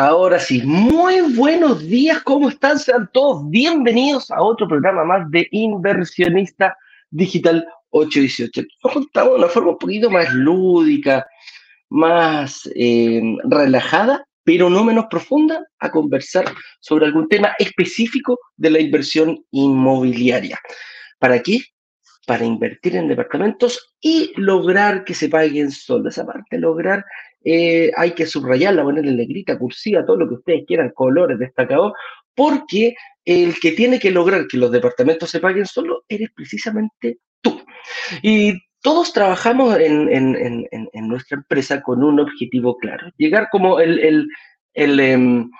Ahora sí, muy buenos días, ¿cómo están? Sean todos bienvenidos a otro programa más de Inversionista Digital 818. Nos contamos de una forma un poquito más lúdica, más eh, relajada, pero no menos profunda, a conversar sobre algún tema específico de la inversión inmobiliaria. ¿Para qué? Para invertir en departamentos y lograr que se paguen solo. Esa parte, lograr eh, hay que subrayarla, ponerle negrita, cursiva, todo lo que ustedes quieran, colores destacados, porque el que tiene que lograr que los departamentos se paguen solo eres precisamente tú. Y todos trabajamos en, nuestra empresa con un objetivo claro, llegar como el, em,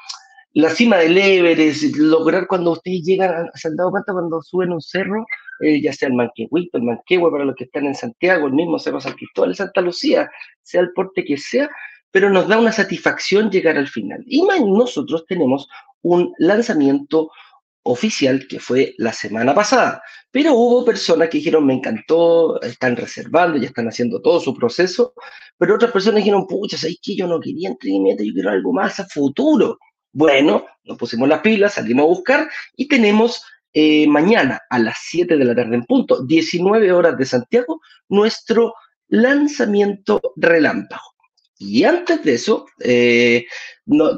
la cima del Everest, lograr cuando ustedes llegan, ¿se han dado cuenta cuando suben un cerro? Eh, ya sea el Manquehuito, el Manquehue para los que están en Santiago, el mismo Cerro San Cristóbal, Santa Lucía, sea el porte que sea, pero nos da una satisfacción llegar al final. Y nosotros tenemos un lanzamiento oficial que fue la semana pasada, pero hubo personas que dijeron, me encantó, están reservando, ya están haciendo todo su proceso, pero otras personas dijeron, pucha, ¿sabes que Yo no quería entretenimiento, yo quiero algo más a futuro. Bueno, nos pusimos las pilas, salimos a buscar y tenemos eh, mañana a las 7 de la tarde en punto, 19 horas de Santiago, nuestro lanzamiento relámpago. Y antes de eso, eh,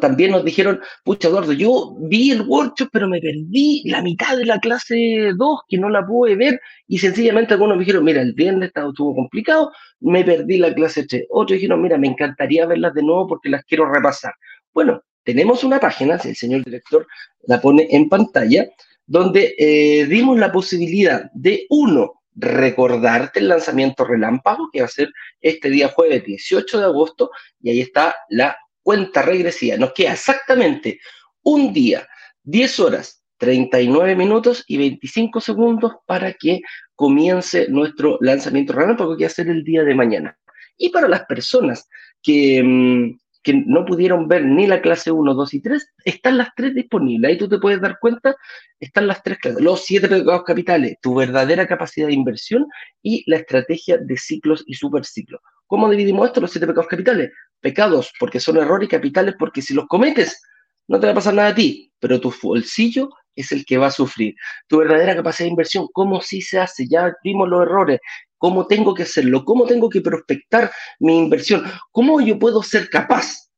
también nos dijeron, pucha Eduardo, yo vi el workshop, pero me perdí la mitad de la clase 2, que no la pude ver, y sencillamente algunos me dijeron, mira, el viernes estuvo complicado, me perdí la clase 3. Otros dijeron, mira, me encantaría verlas de nuevo porque las quiero repasar. Bueno, tenemos una página, si el señor director la pone en pantalla, donde eh, dimos la posibilidad de, uno, recordarte el lanzamiento relámpago, que va a ser este día jueves 18 de agosto, y ahí está la cuenta regresiva. Nos queda exactamente un día, 10 horas, 39 minutos y 25 segundos para que comience nuestro lanzamiento relámpago, que va a ser el día de mañana. Y para las personas que, mm, que no pudieron ver ni la clase 1, 2 y 3, están las tres disponibles. Ahí tú te puedes dar cuenta, están las tres clases. Los siete pecados capitales, tu verdadera capacidad de inversión y la estrategia de ciclos y superciclos. ¿Cómo dividimos esto, los siete pecados capitales? Pecados, porque son errores, capitales, porque si los cometes, no te va a pasar nada a ti, pero tu bolsillo es el que va a sufrir. Tu verdadera capacidad de inversión, ¿cómo sí se hace? Ya vimos los errores, cómo tengo que hacerlo, cómo tengo que prospectar mi inversión, cómo yo puedo ser capaz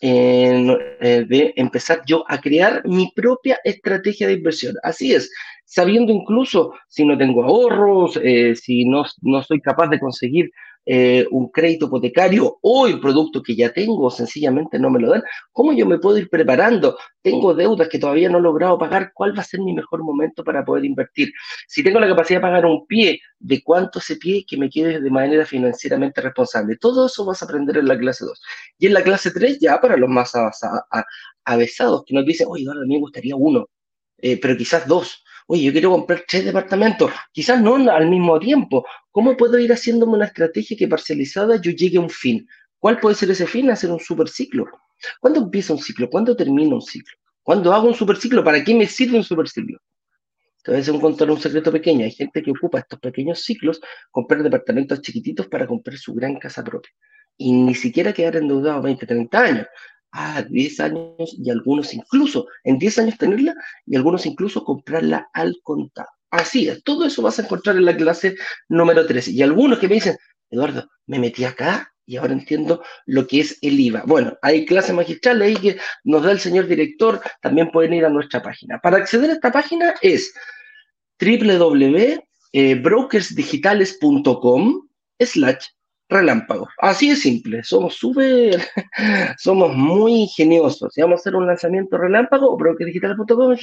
eh, de empezar yo a crear mi propia estrategia de inversión. Así es, sabiendo incluso si no tengo ahorros, eh, si no, no soy capaz de conseguir eh, un crédito hipotecario o el producto que ya tengo sencillamente no me lo dan, ¿cómo yo me puedo ir preparando? Tengo deudas que todavía no he logrado pagar, ¿cuál va a ser mi mejor momento para poder invertir? Si tengo la capacidad de pagar un pie, ¿de cuánto ese pie que me quede de manera financieramente responsable? Todo eso vas a aprender en la clase 2. Y en la clase 3 ya para los más avesados, que nos dicen, oye, a mí me gustaría uno, eh, pero quizás dos oye, yo quiero comprar tres departamentos, quizás no al mismo tiempo. ¿Cómo puedo ir haciéndome una estrategia que parcializada yo llegue a un fin? ¿Cuál puede ser ese fin? Hacer un superciclo. ¿Cuándo empieza un ciclo? ¿Cuándo termina un ciclo? ¿Cuándo hago un superciclo? ¿Para qué me sirve un superciclo? Te voy contar un secreto pequeño. Hay gente que ocupa estos pequeños ciclos, comprar departamentos chiquititos para comprar su gran casa propia. Y ni siquiera quedar endeudado 20, 30 años a 10 años y algunos incluso en 10 años tenerla y algunos incluso comprarla al contado. Así es, todo eso vas a encontrar en la clase número 13. Y algunos que me dicen, Eduardo, me metí acá y ahora entiendo lo que es el IVA. Bueno, hay clases magistrales ahí que nos da el señor director, también pueden ir a nuestra página. Para acceder a esta página es www.brokersdigitales.com slash relámpago. Así de simple, somos súper, somos muy ingeniosos. Si vamos a hacer un lanzamiento relámpago, brokerdigital.com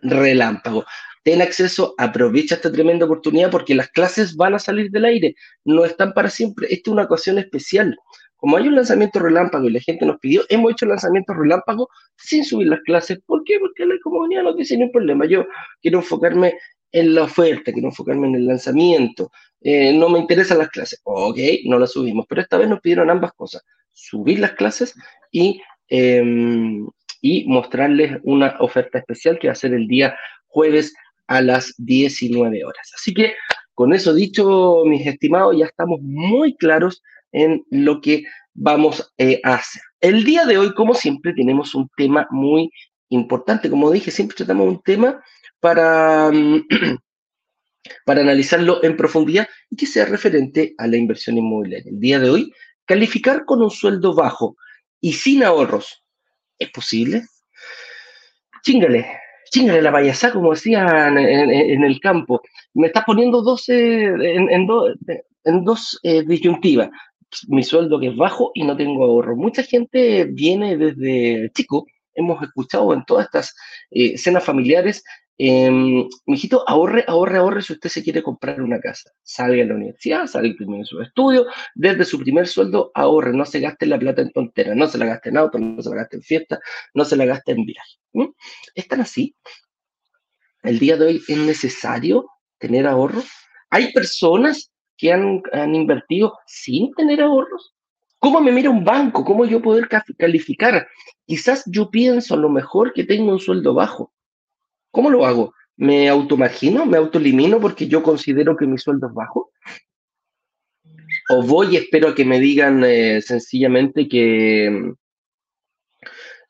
relámpago. Ten acceso, aprovecha esta tremenda oportunidad porque las clases van a salir del aire, no están para siempre. Esta es una ocasión especial. Como hay un lanzamiento relámpago y la gente nos pidió, hemos hecho lanzamiento relámpago sin subir las clases. ¿Por qué? Porque la comunidad no dice un problema. Yo quiero enfocarme en la oferta, quiero enfocarme en el lanzamiento, eh, no me interesan las clases. Ok, no las subimos, pero esta vez nos pidieron ambas cosas, subir las clases y, em, y mostrarles una oferta especial que va a ser el día jueves a las 19 horas. Así que con eso dicho, mis estimados, ya estamos muy claros en lo que vamos eh, a hacer. El día de hoy, como siempre, tenemos un tema muy importante. Como dije, siempre tratamos un tema para, para analizarlo en profundidad y que sea referente a la inversión inmobiliaria. El día de hoy, calificar con un sueldo bajo y sin ahorros, ¿es posible? Chingale, chingale la payasá, como decían en, el campo. Me estás poniendo 12 en, en, dos eh, disyuntivas. Mi sueldo que es bajo y no tengo ahorro. Mucha gente viene desde chico, hemos escuchado en todas estas eh, escenas familiares eh, mijito, ahorre, ahorre, ahorre si usted se quiere comprar una casa. Salga a la universidad, salga primero su estudio, desde su primer sueldo ahorre, no se gaste la plata en tonteras, no se la gaste en auto, no se la gaste en fiesta, no se la gaste en viaje. ¿Están así? El día de hoy es necesario tener ahorros. Hay personas que han, han invertido sin tener ahorros. ¿Cómo me mira un banco? ¿Cómo yo poder calificar? Quizás yo pienso a lo mejor que tengo un sueldo bajo, ¿Cómo lo hago? ¿Me automargino? ¿Me autolimino porque yo considero que mi sueldo es bajo? ¿O voy y espero que me digan eh, sencillamente que...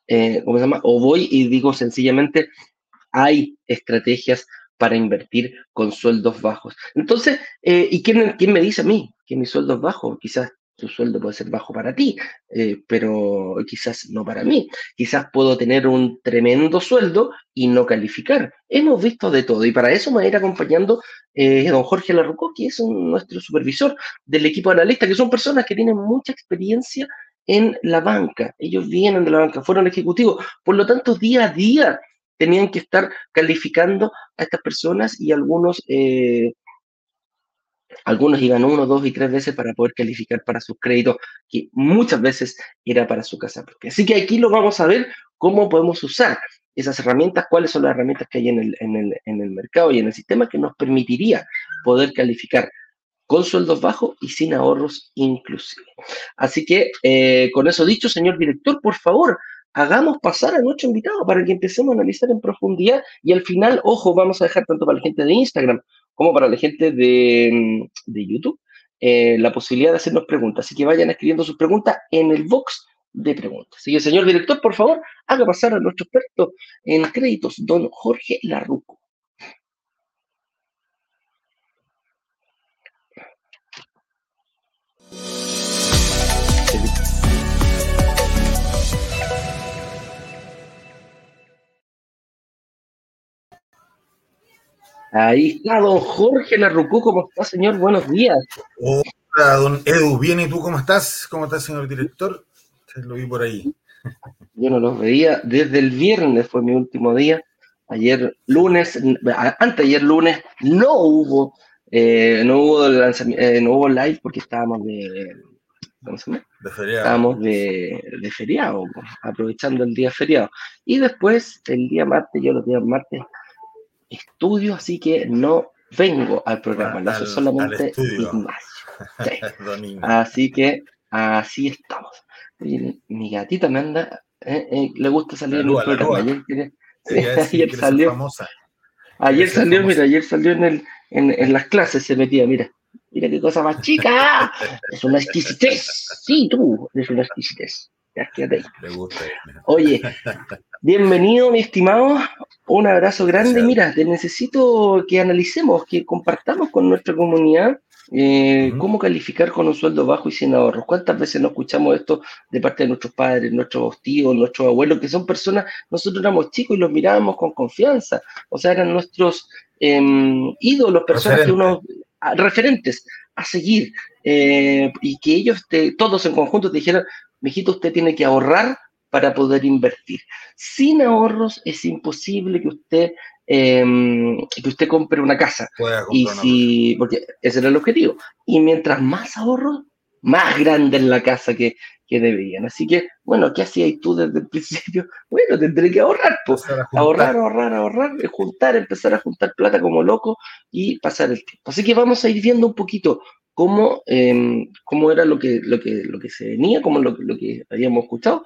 Eh, ¿Cómo se llama? O voy y digo sencillamente, hay estrategias para invertir con sueldos bajos. Entonces, eh, ¿y quién, quién, me dice a mí que mi sueldo es bajo? Quizás tu sueldo puede ser bajo para ti, eh, pero quizás no para mí. Quizás puedo tener un tremendo sueldo y no calificar. Hemos visto de todo y para eso me va a ir acompañando eh, don Jorge Larruco, que es nuestro supervisor del equipo analista, que son personas que tienen mucha experiencia en la banca. Ellos vienen de la banca, fueron ejecutivos, por lo tanto, día a día tenían que estar calificando a estas personas y algunos eh, algunos iban uno, dos y tres veces para poder calificar para sus créditos, que muchas veces era para su casa propia. Así que aquí lo vamos a ver cómo podemos usar esas herramientas, cuáles son las herramientas que hay en el, en el, en el mercado y en el sistema que nos permitiría poder calificar con sueldos bajos y sin ahorros inclusive. Así que, eh, con eso dicho, señor director, por favor, hagamos pasar a nuestro invitado para que empecemos a analizar en profundidad y al final, ojo, vamos a dejar tanto para la gente de Instagram como para la gente de, de YouTube eh, la posibilidad de hacernos preguntas. Así que vayan escribiendo sus preguntas en el box de preguntas. Así que, señor director, por favor, haga pasar a nuestro experto en créditos, don Jorge Larruco. Ahí está don Jorge Larrucú, ¿cómo está, señor? Buenos días. Hola, don Edu, bien, ¿y tú cómo estás? ¿Cómo estás, señor director? Lo vi por ahí. Yo no los veía desde el viernes, fue mi último día. Ayer lunes, antes ayer lunes, no hubo, eh, no hubo eh, no hubo live porque estábamos de, ¿cómo se llama? De feriado. Estábamos de, de feriado, aprovechando el día feriado. Y después, el día martes, yo los días martes estudio, así que no vengo al programa, lo hago solamente así que así estamos. mi gatita me anda, eh, eh, le gusta salir en el programa. Ayer, salió, ayer salió, mira, ayer salió en, el, en, en, las clases, se metía, mira, mira qué cosa más chica, es una exquisitez, sí, tú, es una exquisitez. Oye, bienvenido, mi estimado. Un abrazo grande. Mira, te necesito que analicemos, que compartamos con nuestra comunidad eh, cómo calificar con un sueldo bajo y sin ahorros. ¿Cuántas veces no escuchamos esto de parte de nuestros padres, nuestros tíos, nuestros abuelos, que son personas, nosotros éramos chicos y los mirábamos con confianza? O sea, eran nuestros em, ídolos, personas que uno, referentes a seguir, eh, y que ellos todos en conjunto te dijeran, mijito, usted tiene que ahorrar para poder invertir. Sin ahorros es imposible que usted, em, que usted compre una casa. Y si, porque ese era el objetivo. Y mientras más ahorros, más grande es la casa que, que deberían. Así que, bueno, ¿qué hacías tú desde el principio? Bueno, tendré que ahorrar, pues. Ahorrar, ahorrar, ahorrar, juntar, empezar a juntar plata como loco y pasar el tiempo. Así que vamos a ir viendo un poquito cómo, em, cómo era lo que, lo, que, lo que se venía, cómo lo, lo que habíamos escuchado,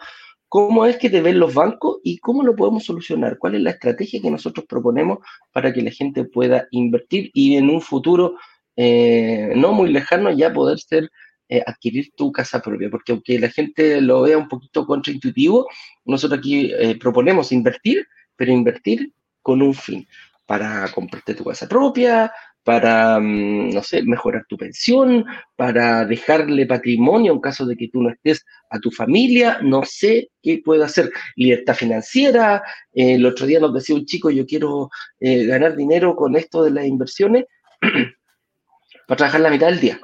cómo es que te ven los bancos y cómo lo podemos solucionar, cuál es la estrategia que nosotros proponemos para que la gente pueda invertir y en un futuro eh, no muy lejano ya poder ser eh, adquirir tu casa propia, porque aunque la gente lo vea un poquito contraintuitivo, nosotros aquí eh, proponemos invertir, pero invertir con un fin, para comprarte tu casa propia, para, mm, no sé, mejorar tu pensión, para dejarle patrimonio en caso de que tú no estés a tu familia, no sé qué puedo hacer. Libertad financiera, eh, el otro día nos decía un chico, yo quiero eh, ganar dinero con esto de las inversiones para trabajar la mitad del día.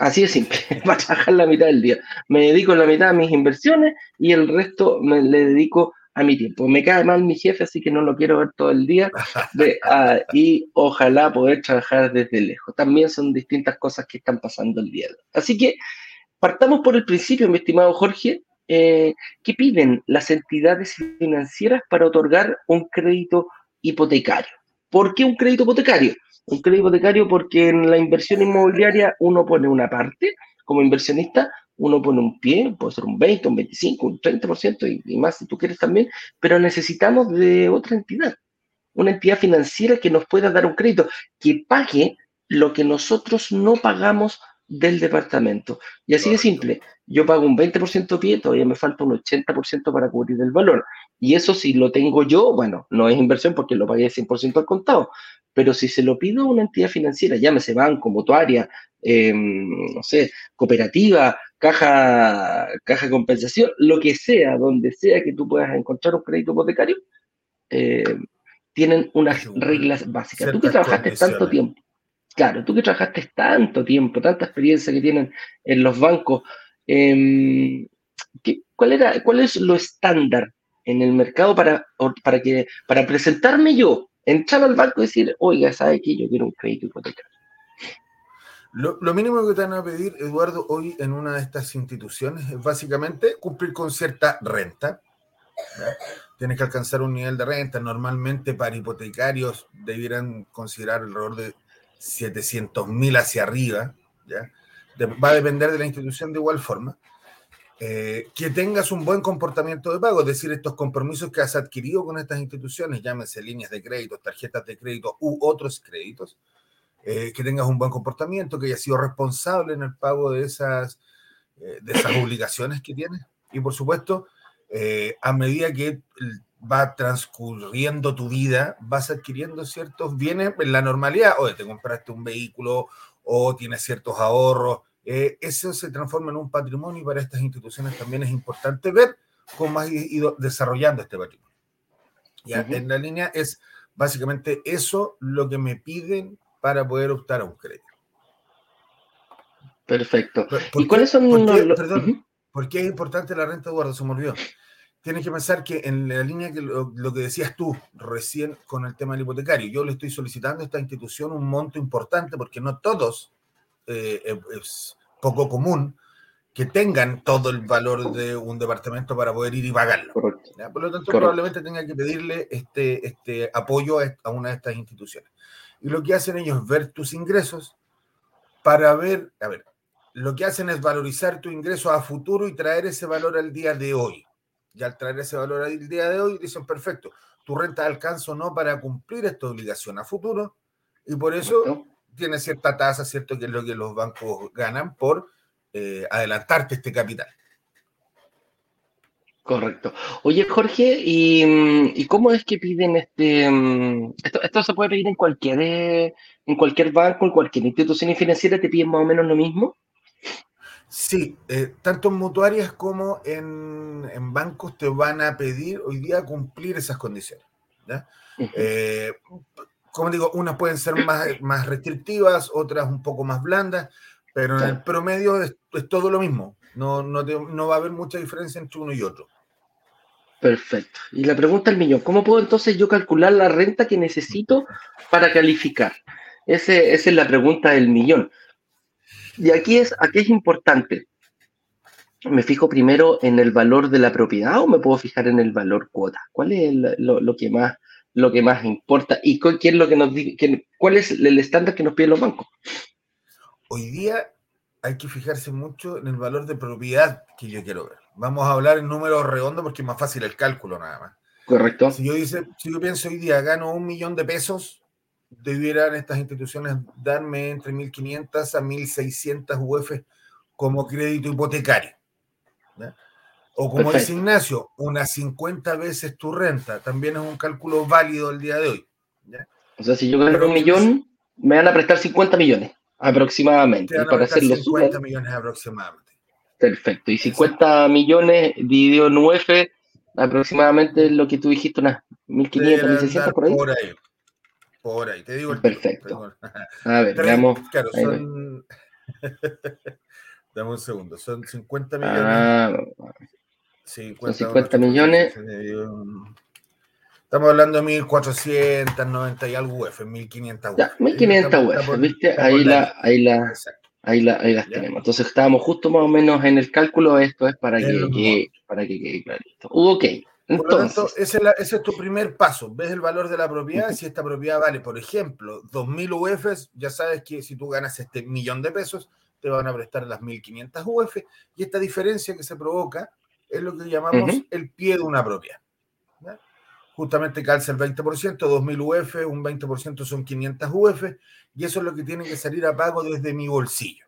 Así de simple, para trabajar la mitad del día. Me dedico la mitad a mis inversiones y el resto me le dedico a mi tiempo. Me cae mal mi jefe, así que no lo quiero ver todo el día ah, y ojalá poder trabajar desde lejos. También son distintas cosas que están pasando el día. Así que partamos por el principio, mi estimado Jorge. Eh, ¿Qué piden las entidades financieras para otorgar un crédito hipotecario? ¿Por qué un crédito hipotecario? Un crédito hipotecario porque en la inversión inmobiliaria uno pone una parte como inversionista uno pone un pie, puede ser un 20, un 25, un 30% y, más si tú quieres también, pero necesitamos de otra entidad, una entidad financiera que nos pueda dar un crédito, que pague lo que nosotros no pagamos del departamento. Y así de simple, yo pago un 20% pie, todavía me falta un 80% para cubrir el valor. Y eso si lo tengo yo, bueno, no es inversión porque lo pagué 100% al contado, pero si se lo pido a una entidad financiera, llámese banco, mutuaria, em, no sé, cooperativa, caja, caja de compensación, lo que sea, donde sea que tú puedas encontrar un crédito hipotecario, eh, tienen unas reglas básicas. Tú que trabajaste tanto tiempo, claro, tú que trabajaste tanto tiempo, tanta experiencia que tienen en los bancos, em, ¿cuál, era, ¿cuál es lo estándar en el mercado para, para, que, para presentarme yo, entrar al banco y decir, oiga, ¿sabe que yo quiero un crédito hipotecario? Lo, mínimo que te van a pedir, Eduardo, hoy en una de estas instituciones es básicamente cumplir con cierta renta. Tienes que alcanzar un nivel de renta. Normalmente para hipotecarios debieran considerar alrededor de 700 mil hacia arriba. ¿ya? va a depender de la institución de igual forma. Eh, que tengas un buen comportamiento de pago, es decir, estos compromisos que has adquirido con estas instituciones, llámese líneas de crédito, tarjetas de crédito u otros créditos, eh, que tengas un buen comportamiento, que hayas sido responsable en el pago de esas, eh, de esas obligaciones que tienes. Y por supuesto, eh, a medida que va transcurriendo tu vida, vas adquiriendo ciertos bienes en la normalidad. O te compraste un vehículo o tienes ciertos ahorros. eso se transforma en un patrimonio y para estas instituciones también es importante ver cómo has ido desarrollando este patrimonio. Ya, En la línea es básicamente eso lo que me piden para poder optar a un crédito. Perfecto. ¿Y cuáles son los... Perdón, ¿por qué es importante la renta, Eduardo? Se me olvidó. Tienes que pensar que en la línea que lo, que decías tú recién con el tema del hipotecario, yo le estoy solicitando a esta institución un monto importante porque no todos, eh, es poco común, que tengan todo el valor de un departamento para poder ir y pagarlo. Por lo tanto, probablemente tenga que pedirle este, este apoyo a una de estas instituciones. Y lo que hacen ellos es ver tus ingresos para ver, a ver, lo que hacen es valorizar tu ingreso a futuro y traer ese valor al día de hoy. Y al traer ese valor al día de hoy, dicen, perfecto, tu renta alcanza o no para cumplir esta obligación a futuro. Y por eso tiene cierta tasa, ¿cierto? Que es lo que los bancos ganan por eh, adelantarte este capital. Correcto. Oye, Jorge, ¿y, cómo es que piden este... Mm, esto, se puede pedir en cualquier, eh, en cualquier banco, en cualquier institución financiera, te piden más o menos lo mismo? Sí, eh, tanto en mutuarias como en, bancos te van a pedir hoy día cumplir esas condiciones. Eh, como digo, unas pueden ser más, más restrictivas, otras un poco más blandas, pero en el promedio es, todo lo mismo. No, no, no va a haber mucha diferencia entre uno y otro. Perfecto. Y la pregunta del millón, ¿cómo puedo entonces yo calcular la renta que necesito para calificar? Ese, esa es la pregunta del millón. Y aquí es, aquí es importante. ¿Me fijo primero en el valor de la propiedad o me puedo fijar en el valor cuota? ¿Cuál es lo, que más, lo que más importa? ¿Y cuál, es lo que nos, cuál es el estándar que nos piden los bancos? Hoy día hay que fijarse mucho en el valor de propiedad que yo quiero ver. Vamos a hablar en números redondos porque es más fácil el cálculo nada más. Correcto. Si yo, dice, si yo pienso hoy día gano un millón de pesos, debieran estas instituciones darme entre 1.500 a 1.600 UF como crédito hipotecario. O como dice Ignacio, unas 50 veces tu renta. También es un cálculo válido el día de hoy. O sea, si yo gano un millón, me van a prestar 50 millones aproximadamente. para hacerlo 50 millones aproximadamente. Perfecto. Y 50 millones dividido en UF, aproximadamente lo que tú dijiste, unas 1500, 1600 por ahí. Por ahí. Por ahí, te digo el Perfecto. A ver, veamos. Claro, son. Dame un segundo, son 50 millones. Ah, 50, 50 millones. Estamos hablando de 1490 y algo UF, 1500 UF. Ya, 1500 UF, ¿viste? Ahí, la, ahí, la, ahí, la, ahí las tenemos. Entonces estábamos justo más o menos en el cálculo. Esto es para que, para que quede clarito. Ok. Entonces, Por lo tanto, ese es, tu primer paso. Ves el valor de la propiedad. Si esta propiedad vale, por ejemplo, 2.000 UFs, ya sabes que si tú ganas este millón de pesos, te van a prestar las 1.500 UF. Y esta diferencia que se provoca es lo que llamamos el pie de una propiedad. Justamente calza el 20%, 2.000 UF, un 20% son 500 UF, y eso es lo que tiene que salir a pago desde mi bolsillo.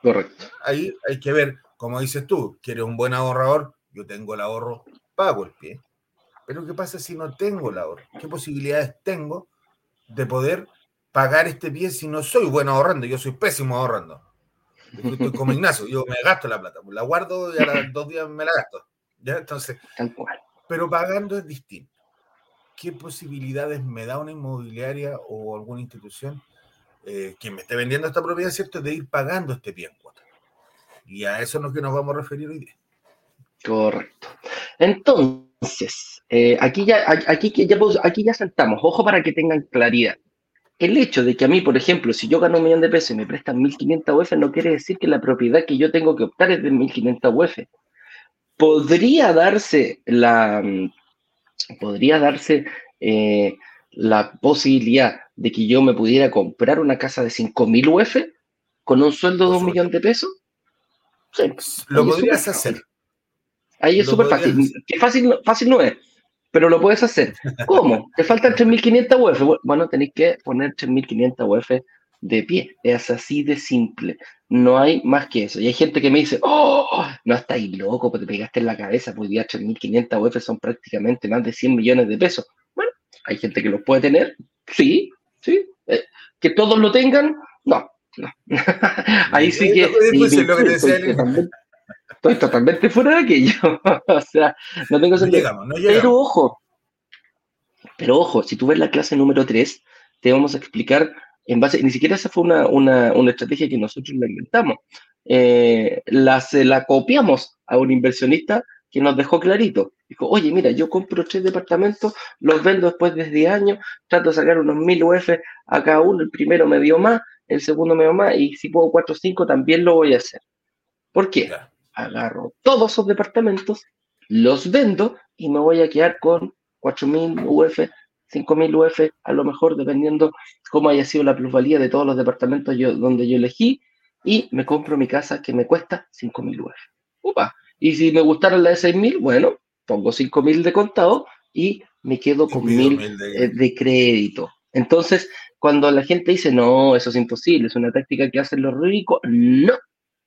Correcto. Ahí hay que ver, como dices tú, quieres un buen ahorrador, yo tengo el ahorro pago el pie. Pero ¿qué pasa si no tengo el ahorro? ¿Qué posibilidades tengo de poder pagar este pie si no soy bueno ahorrando? Yo soy pésimo ahorrando. Yo estoy como Ignacio, yo me gasto la plata, la guardo y a los dos días me la gasto. ¿Ya? Entonces, pero pagando es distinto. ¿Qué posibilidades me da una inmobiliaria o alguna institución eh, que me esté vendiendo esta propiedad, ¿cierto?, de ir pagando este pie en cuota? Y a eso es lo que nos vamos a referir hoy día. Correcto. Entonces, eh, aquí, ya, aquí, ya, aquí ya saltamos, ojo para que tengan claridad. El hecho de que a mí, por ejemplo, si yo gano un millón de pesos y me prestan 1.500 UF, no quiere decir que la propiedad que yo tengo que optar es de 1.500 UF. Podría darse la, podría darse eh, la posibilidad de que yo me pudiera comprar una casa de 5.000 UF con un sueldo de un millón de pesos. Sí, lo podrías hacer. Ahí es súper fácil. fácil, fácil no es, pero lo puedes hacer. ¿Cómo? Te faltan 3.500 UF. Bueno, tenéis que poner 3.500 UF de pie. Es así de simple. No hay más que eso. Y hay gente que me dice, oh, no estáis loco, porque te pegaste en la cabeza, pues día 3.500 UF son prácticamente más de 100 millones de pesos. Bueno, hay gente que los puede tener, sí, sí. Eh, que todos lo tengan, no, no. Ahí sí que... Estoy totalmente fuera de aquello. o sea, no tengo sentido. Pero ojo, pero ojo, si tú ves la clase número 3, te vamos a explicar en base, ni siquiera esa fue una, una, una estrategia que nosotros la inventamos. Eh, la, se la copiamos a un inversionista que nos dejó clarito. Dijo, oye, mira, yo compro tres departamentos, los vendo después de 10 años, trato de sacar unos mil UF a cada uno, el primero me dio más, el segundo me dio más, y si puedo 4 o 5 también lo voy a hacer. ¿Por qué? agarro todos esos departamentos, los vendo y me voy a quedar con 4.000 UF, 5.000 UF, a lo mejor dependiendo cómo haya sido la plusvalía de todos los departamentos yo, donde yo elegí, y me compro mi casa que me cuesta 5.000 UF. Upa. Y si me gustara la de 6.000, bueno, pongo 5.000 de contado y me quedo con 1.000 de... Eh, de crédito. Entonces, cuando la gente dice, no, eso es imposible, es una táctica que hacen los ricos, no,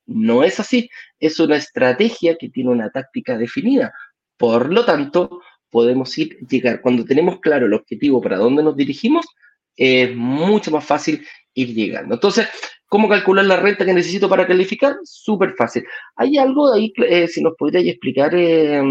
no es así, es una estrategia que tiene una táctica definida. Por lo tanto, podemos ir, llegar, cuando tenemos claro el objetivo para dónde nos dirigimos, es mucho más fácil ir llegando. Entonces, ¿cómo calcular la renta que necesito para calificar? Súper fácil. Hay algo ahí, eh, si nos podrías explicar, eh,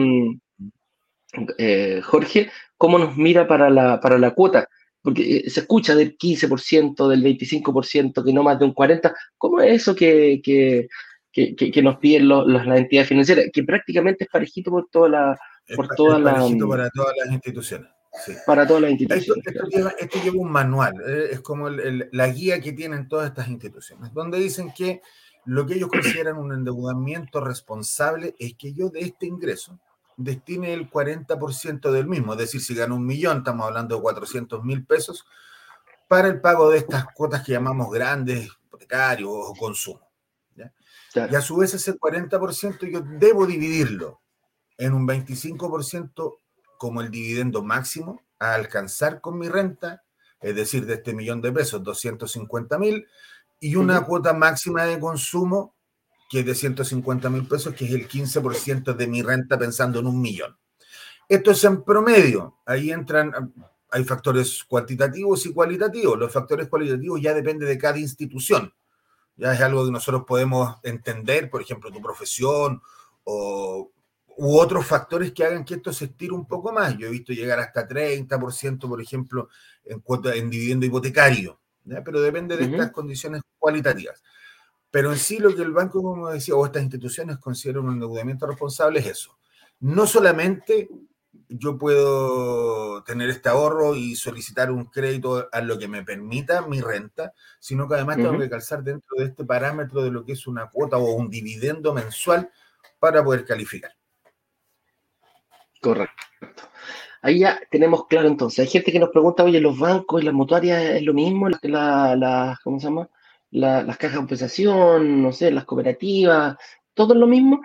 eh, Jorge, cómo nos mira para la, para la cuota porque se escucha del 15%, del 25%, que no más de un 40%. ¿Cómo es eso que, que, nos piden las entidades financieras, que prácticamente es parejito por toda la... Por parejito para todas las instituciones. Para todas las instituciones. Esto, lleva, un manual, eh, es como la guía que tienen todas estas instituciones, donde dicen que lo que ellos consideran un endeudamiento responsable es que yo de este ingreso destine el 40% del mismo, es decir, si gano un millón, estamos hablando de 400 mil pesos, para el pago de estas cuotas que llamamos grandes, hipotecarios o consumo. Y a su vez ese 40% yo debo dividirlo en un 25% como el dividendo máximo a alcanzar con mi renta, es decir, de este millón de pesos, 250 mil, y una cuota máxima de consumo que es de 150 mil pesos, que es el 15% de mi renta pensando en un millón. Esto es en promedio. Ahí entran, hay factores cuantitativos y cualitativos. Los factores cualitativos ya dependen de cada institución. Ya es algo que nosotros podemos entender, por ejemplo, tu profesión o, u otros factores que hagan que esto se estire un poco más. Yo he visto llegar hasta 30%, por ejemplo, en, cuota, en dividendo hipotecario, pero depende de estas condiciones cualitativas. Pero en sí lo que el banco, como decía, o estas instituciones consideran un endeudamiento responsable es eso. No solamente yo puedo tener este ahorro y solicitar un crédito a lo que me permita mi renta, sino que además tengo que calzar dentro de este parámetro de lo que es una cuota o un dividendo mensual para poder calificar. Correcto. Ahí ya tenemos claro entonces. Hay gente que nos pregunta, oye, los bancos y las mutuarias es lo mismo, la, la, ¿cómo se llama? las cajas de compensación, no sé, las cooperativas, todo es lo mismo.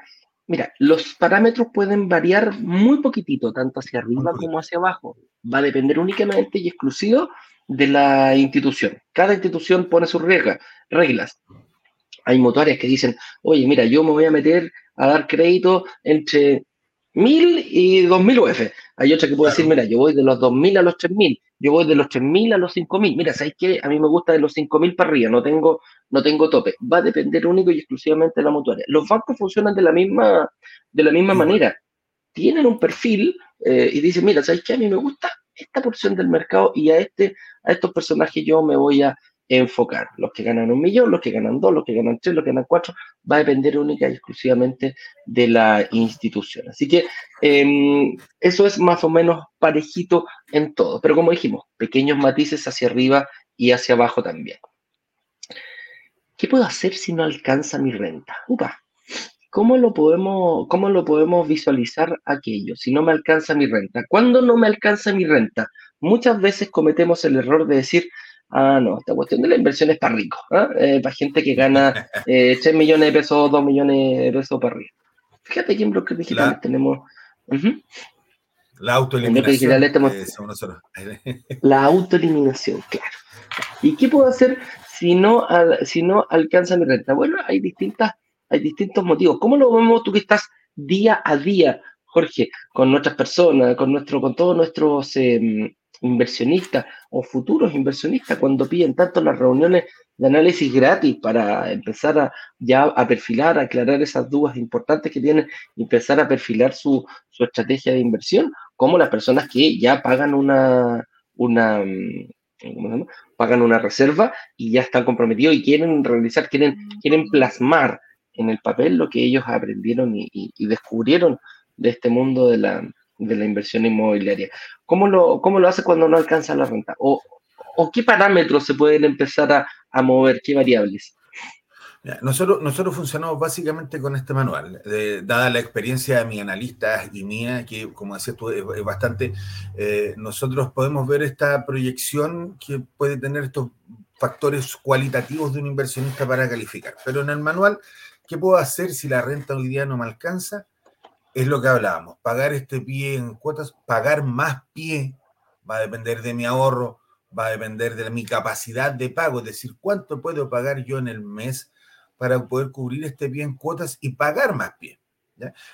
Mira, los parámetros pueden variar muy poquitito, tanto hacia arriba como hacia abajo. Va a depender únicamente y exclusivo de la institución. Cada institución pone sus reglas. reglas. Hay mutuarias que dicen, oye, mira, yo me voy a meter a dar crédito entre 1000 y 2000 UF. Hay otra que puede decir, mira, yo voy de los 2000 a los 3000, yo voy de los 3000 a los 5000. Mira, ¿sabes qué? A mí me gusta de los 5000 para arriba, no tengo, no tengo tope. Va a depender único y exclusivamente de la mutuaria. Los bancos funcionan de la misma, de la misma manera. Tienen un perfil eh, y dicen, mira, ¿sabes qué? A mí me gusta esta porción del mercado y a, este, a estos personajes yo me voy a enfocar. Los que ganan un millón, los que ganan dos, los que ganan tres, los que ganan cuatro, va a depender única y exclusivamente de la institución. Así que em, eso es más o menos parejito en todo. Pero como dijimos, pequeños matices hacia arriba y hacia abajo también. ¿Qué puedo hacer si no alcanza mi renta? Upa, ¿cómo lo podemos, cómo lo podemos visualizar aquello si no me alcanza mi renta? ¿Cuándo no me alcanza mi renta? Muchas veces cometemos el error de decir, Ah, no, esta cuestión de la inversión es para ricos, ¿ah? eh, para gente que gana eh, 3 millones de pesos, 2 millones de pesos para arriba. Fíjate que en bloques digitales tenemos. La autoeliminación. la autoeliminación, claro. ¿Y qué puedo hacer si no, si no alcanza mi renta? Bueno, hay, distintas, hay distintos motivos. ¿Cómo lo vemos tú que estás día a día, Jorge, con nuestras personas, con, nuestro, con todos nuestros em, inversionistas o futuros inversionistas cuando piden tanto las reuniones de análisis gratis para empezar a ya a perfilar, a aclarar esas dudas importantes que tienen y empezar a perfilar su, estrategia de inversión, como las personas que ya pagan una, una mm, pagan una reserva y ya están comprometidos y quieren realizar, quieren, quieren plasmar en el papel lo que ellos aprendieron y descubrieron de este mundo de la, de la inversión inmobiliaria. ¿Cómo lo, cómo lo hace cuando no alcanza la renta? ¿O, qué parámetros se pueden empezar a, a mover? ¿Qué variables? Nosotros, nosotros funcionamos básicamente con este manual, dada la experiencia de mis analistas y mía, que como decías tú, es, bastante, eh, nosotros podemos ver esta proyección que puede tener estos factores cualitativos de un inversionista para calificar. Pero en el manual, ¿qué puedo hacer si la renta hoy día no me alcanza? Es lo que hablábamos, pagar este pie en cuotas, pagar más pie va a depender de mi ahorro, va a depender de mi capacidad de pago, es decir, cuánto puedo pagar yo en el mes para poder cubrir este pie en cuotas y pagar más pie.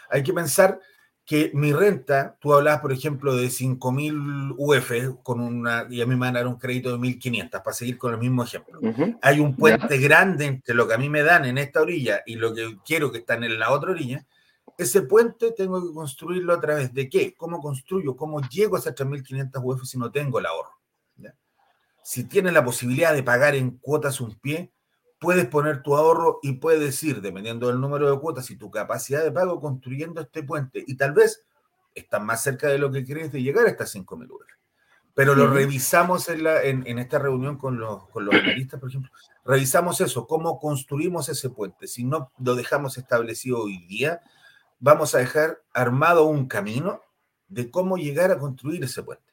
Hay que pensar que mi renta, tú hablabas, por ejemplo, de 5.000 UF con una, y a mí me van a dar un crédito de 1.500, para seguir con el mismo ejemplo. Hay un puente grande entre lo que a mí me dan en esta orilla y lo que quiero que están en la otra orilla, ese puente tengo que construirlo a través de qué? ¿Cómo construyo? ¿Cómo llego a esas 3.500 UF si no tengo el ahorro? Si tienes la posibilidad de pagar en cuotas un pie, puedes poner tu ahorro y puedes ir, dependiendo del número de cuotas y tu capacidad de pago, construyendo este puente. Y tal vez estás más cerca de lo que crees de llegar a estas 5.000 UF. Pero lo revisamos en, la, en, en, esta reunión con los, con los analistas, por ejemplo. Revisamos eso, cómo construimos ese puente. Si no lo dejamos establecido hoy día, vamos a dejar armado un camino de cómo llegar a construir ese puente.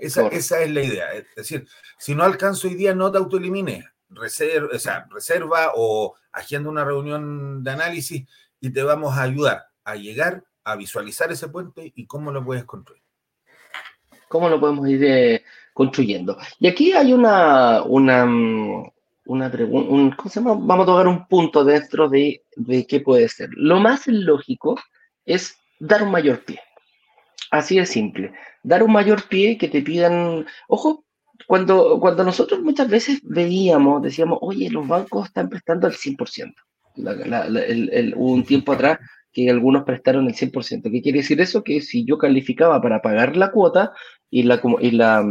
Esa, esa, es la idea. Es decir, si no alcanzo hoy día, no te autoelimines. Reserva, o sea, reserva o agenda una reunión de análisis y te vamos a ayudar a llegar a visualizar ese puente y cómo lo puedes construir. ¿Cómo lo podemos ir eh, construyendo? Y aquí hay una, una, mm, una pregunta, Vamos a tocar un punto dentro de, de qué puede ser. Lo más lógico es dar un mayor pie. Así de simple. Dar un mayor pie que te pidan, ojo, cuando, cuando nosotros muchas veces veíamos, decíamos, oye, los bancos están prestando el 100%. hubo un tiempo atrás que algunos prestaron el 100%. ¿Qué quiere decir eso? Que si yo calificaba para pagar la cuota y, la, y, la,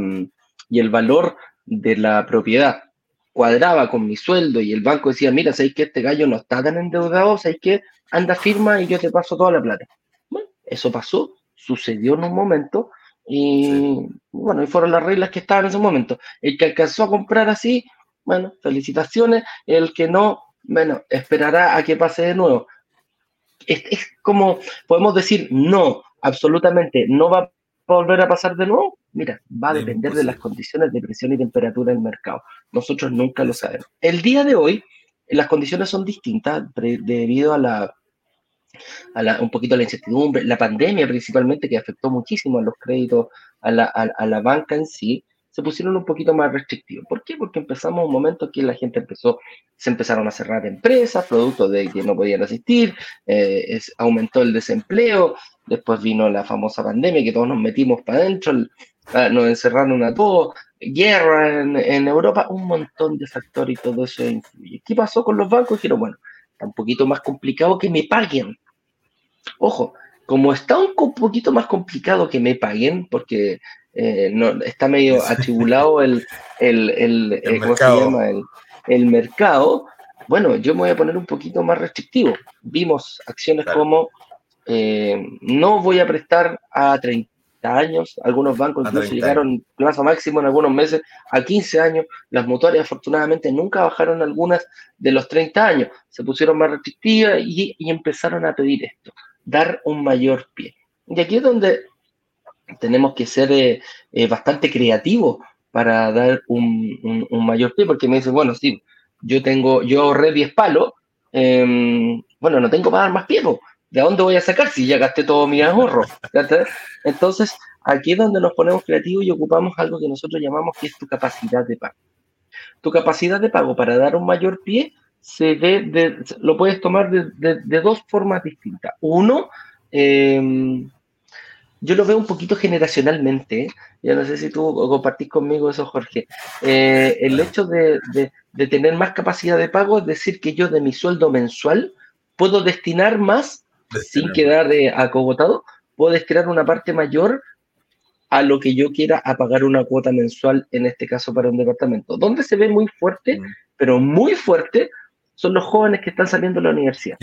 y el valor de la propiedad cuadraba con mi sueldo y el banco decía, mira, sabéis que este gallo no está tan endeudado, sabéis que anda firma y yo te paso toda la plata. Bueno, eso pasó, sucedió en un momento y bueno, y fueron las reglas que estaban en ese momento. El que alcanzó a comprar así, bueno, felicitaciones. El que no, bueno, esperará a que pase de nuevo. Es, como, podemos decir, no, absolutamente, no va a volver a pasar de nuevo. Mira, va a depender de las condiciones de presión y temperatura del mercado. Nosotros nunca lo sabemos. El día de hoy, las condiciones son distintas debido a la un poquito la incertidumbre, la pandemia principalmente que afectó muchísimo a los créditos, a la, a, la banca en sí, se pusieron un poquito más restrictivos. ¿Por qué? Porque empezamos un momento que la gente empezó, se empezaron a cerrar empresas, producto de que no podían asistir, eh, es, aumentó el desempleo, después vino la famosa pandemia que todos nos metimos para adentro, ah, nos encerraron a todos, guerra en, en, Europa, un montón de factores y todo eso influye. ¿Qué pasó con los bancos? Dijeron, bueno, está un poquito más complicado que me paguen. Ojo, como está un poquito más complicado que me paguen, porque eh, no, está medio atribulado el, el, el, eh, mercado. El, mercado, bueno, yo me voy a poner un poquito más restrictivo. Vimos acciones como eh, no voy a prestar a 30 años, algunos bancos incluso llegaron plazo máximo en algunos meses a 15 años, las mutuarias afortunadamente nunca bajaron algunas de los 30 años, se pusieron más restrictivas y, y empezaron a pedir esto dar un mayor pie. Y aquí es donde tenemos que ser eh, eh, bastante creativos para dar un, mayor pie, porque me dicen, bueno, sí, yo tengo, yo ahorré 10 palos, em, bueno, no tengo para dar más pie, ¿de dónde voy a sacar si ya gasté todo mi ahorro? Entonces, aquí es donde nos ponemos creativos y ocupamos algo que nosotros llamamos que es tu capacidad de pago. Tu capacidad de pago para dar un mayor pie se ve de, lo puedes tomar de, dos formas distintas. Uno, em, yo lo veo un poquito generacionalmente, ya no sé si tú compartís conmigo eso, Jorge. Eh, el hecho de, tener más capacidad de pago es decir que yo de mi sueldo mensual puedo destinar más sin quedar eh, acogotado, puedo destinar una parte mayor a lo que yo quiera a pagar una cuota mensual, en este caso para un departamento. Donde se ve muy fuerte, mm. pero muy fuerte, son los jóvenes que están saliendo de la universidad.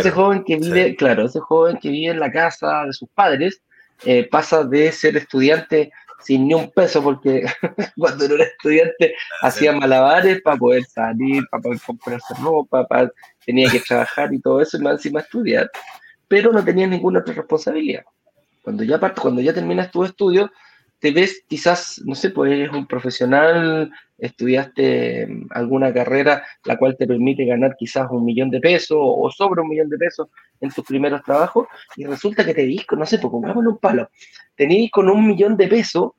Ese joven que vive, claro, ese joven que vive en la casa de sus padres, eh, pasa de ser estudiante sin ni un peso, porque cuando era estudiante hacía malabares para poder salir, para poder comprarse ropa, tenía que trabajar y todo eso, y más encima estudiar, pero no tenía ninguna otra responsabilidad. Cuando ya, cuando ya terminas tu estudio, te ves quizás, no sé, pues eres un profesional, estudiaste mm, alguna carrera la cual te permite ganar quizás un millón de pesos o sobre un millón de pesos en tus primeros trabajos y resulta que te disco, no sé, pues pongámosle un palo, tenéis con un millón de pesos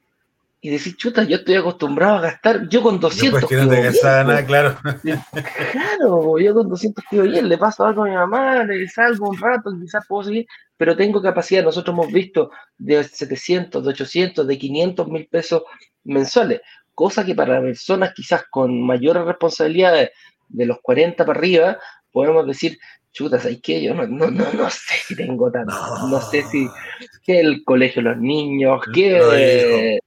y decís, chuta, yo estoy acostumbrado a gastar, yo con 200. No, pues que no te nada, claro. Claro, yo con 200 pido bien, le paso algo a mi mamá, le salgo un rato, quizás puedo seguir, pero tengo capacidad. Nosotros hemos visto de 700, de 800, de 500 mil pesos mensuales, cosa que para personas quizás con mayores responsabilidades de los 40 para arriba, podemos decir, chuta, ¿sabes qué? Yo no, no, no, no sé si tengo tanto, no, sé si que el colegio de los niños, que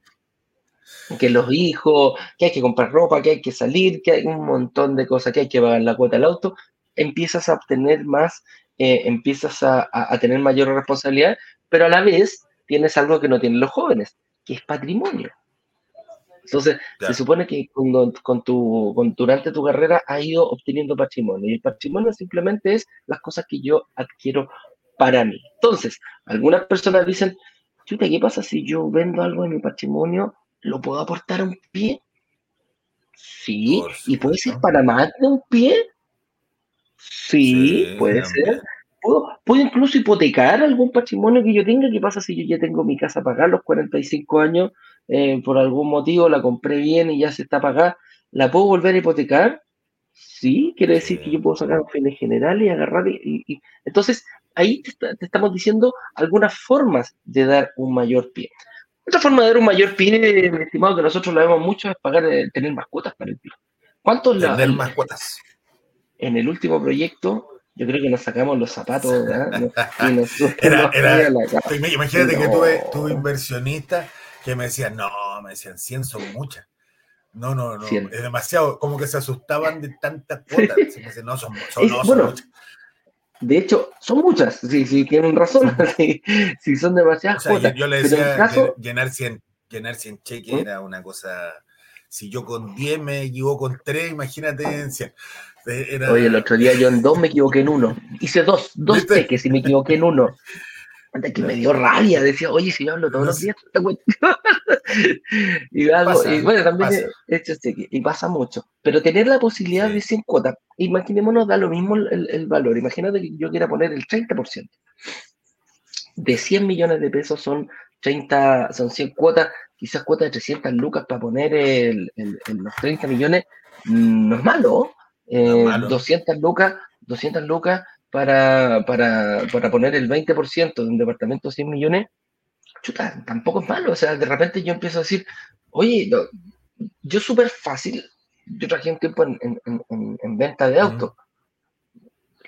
que los hijos, que hay que comprar ropa, que hay que salir, que hay un montón de cosas, que hay que pagar la cuota del auto, empiezas a obtener más, eh, empiezas a, tener mayor responsabilidad, pero a la vez tienes algo que no tienen los jóvenes, que es patrimonio. Entonces, se supone que con, tu, durante tu carrera has ido obteniendo patrimonio. Y el patrimonio simplemente es las cosas que yo adquiero para mí. Entonces, algunas personas dicen, chuta, ¿qué pasa si yo vendo algo de mi patrimonio ¿Lo puedo aportar a un pie? Sí. ¿Y puede ser para más de un pie? Sí, puede ser. ¿Puedo, ¿Puedo, incluso hipotecar algún patrimonio que yo tenga? ¿Qué pasa si yo ya tengo mi casa pagada a los 45 años? Eh, por algún motivo la compré bien y ya se está pagada. ¿La puedo volver a hipotecar? Sí, quiere decir que yo puedo sacar un fin general y agarrar y, entonces ahí te, estamos diciendo algunas formas de dar un mayor pie. Otra forma de dar un mayor pie, mi estimado, que nosotros lo vemos mucho, es pagar, eh, tener mascotas para el pie. ¿Cuántos Tener mascotas. En el último proyecto, yo creo que nos sacamos los zapatos imagínate que tuve, tuve inversionistas que me decían, no, me decían 100 son muchas. No, no, no, es demasiado, como que se asustaban de tantas cuotas. no, son, son, no, son muchas. De hecho, son muchas, sí, sí, tienen razón, si son demasiadas cuotas. Yo, le decía, llenar 100, llenar 100 cheques ¿Mm? era una cosa, si yo con 10 me equivoco con 3, imagínate en 100. Oye, el otro día yo en 2 me equivoqué en 1. Hice dos, dos cheques y me equivoqué en 1 que me dio rabia, decía, oye, si yo hablo todos los días, y, y bueno, también hecho y pasa mucho. Pero tener la posibilidad de 100 cuotas, imaginémonos, da lo mismo el, valor. Imagínate que yo quiera poner el 30%. De 100 millones de pesos son 30, son 100 cuotas, quizás cuotas de 300 lucas para poner el, los 30 millones, mm, no es malo. Eh, 200 lucas, 200 lucas para, para, para poner el 20% de un departamento de 100 millones, chuta, tampoco es malo. O sea, de repente yo empiezo a decir, oye, yo súper fácil, yo trabajé un tiempo en, en, en, venta de autos.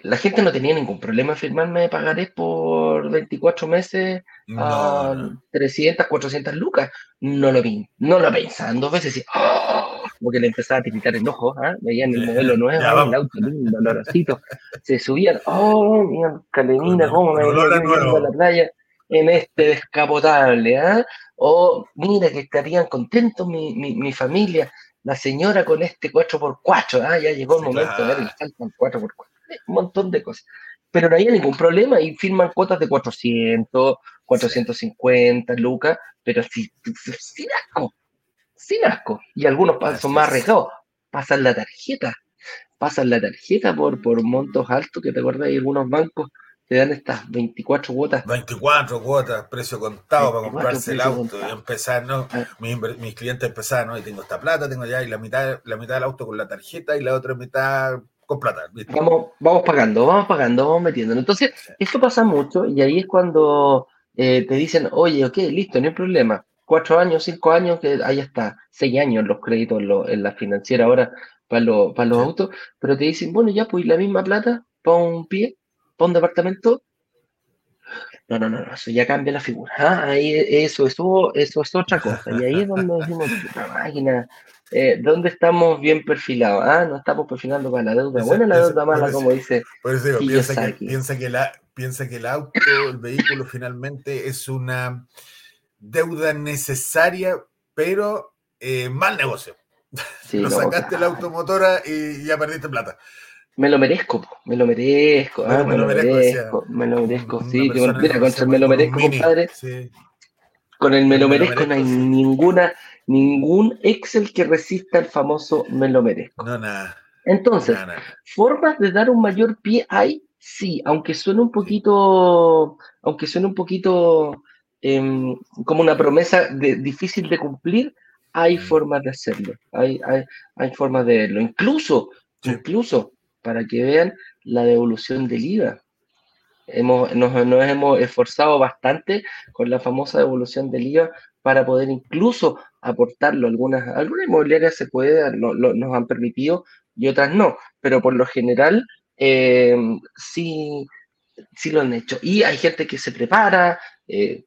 La gente no tenía ningún problema en firmarme pagaré por 24 meses a 300, 400 lucas. No lo vi, no lo pensando dos veces. ¡oh! Porque le empezaba a tiritar el ojo, ¿ah? veían el modelo nuevo, el auto lindo, olorcito, se subían, oh, mira, Calenina, cómo me a la playa en este descapotable, ¿ah? O mira que estarían contentos mi, mi, mi, familia, la señora con este 4x4, ¿ah? Ya llegó el momento de ver el salto 4x4, un montón de cosas. Pero no hay ningún problema y firman cuotas de 400, 450 lucas, pero si, si, asco sin asco. Y algunos son más arriesgados. Pasan la tarjeta. Pasan la tarjeta por, por montos altos, que te acuerdas, hay algunos bancos te dan estas 24 cuotas. 24 cuotas, precio contado para comprarse el auto y empezar, ¿no? Ah. Mis, clientes empezaron, ¿no? Y tengo esta plata, tengo ya y la mitad, la mitad del auto con la tarjeta y la otra mitad con plata. Vamos, vamos pagando, vamos pagando, vamos metiendo. Entonces, esto pasa mucho y ahí es cuando eh, te dicen, oye, ok, listo, no hay problema cuatro años, cinco años, que ahí está, seis años los créditos en, la financiera ahora para, para los autos, pero te dicen, bueno, ya, pues la misma plata, para un pie, para un departamento. No, no, no, eso ya cambia la figura. Ah, ahí eso, eso, eso es otra cosa. Y ahí es donde decimos, la máquina, eh, ¿dónde estamos bien perfilados? Ah, no estamos perfilando para la deuda buena, la deuda mala, como dice. Por eso piensa, que, piensa, que la, piensa que el auto, el vehículo finalmente es una deuda necesaria, pero eh, mal negocio. lo sacaste la automotora y ya perdiste plata. Me lo merezco, me lo merezco, ah, me, lo merezco, me lo merezco, sí, mira, con el me lo merezco, compadre. Con el me lo merezco no hay ninguna, ningún Excel que resista el famoso me lo merezco. No, nada. Entonces, formas de dar un mayor pie hay, sí, aunque suene un poquito, aunque suene un poquito Em, como una promesa de, difícil de cumplir, hay mm. formas de hacerlo, hay, hay, hay formas de verlo. Incluso, incluso, para que vean la devolución del IVA. Hemos, nos, hemos esforzado bastante con la famosa devolución del IVA para poder incluso aportarlo. Algunas, algunas inmobiliarias se puede, nos han permitido y otras no, pero por lo general em, sí, sí lo han hecho. Y hay gente que se prepara, eh,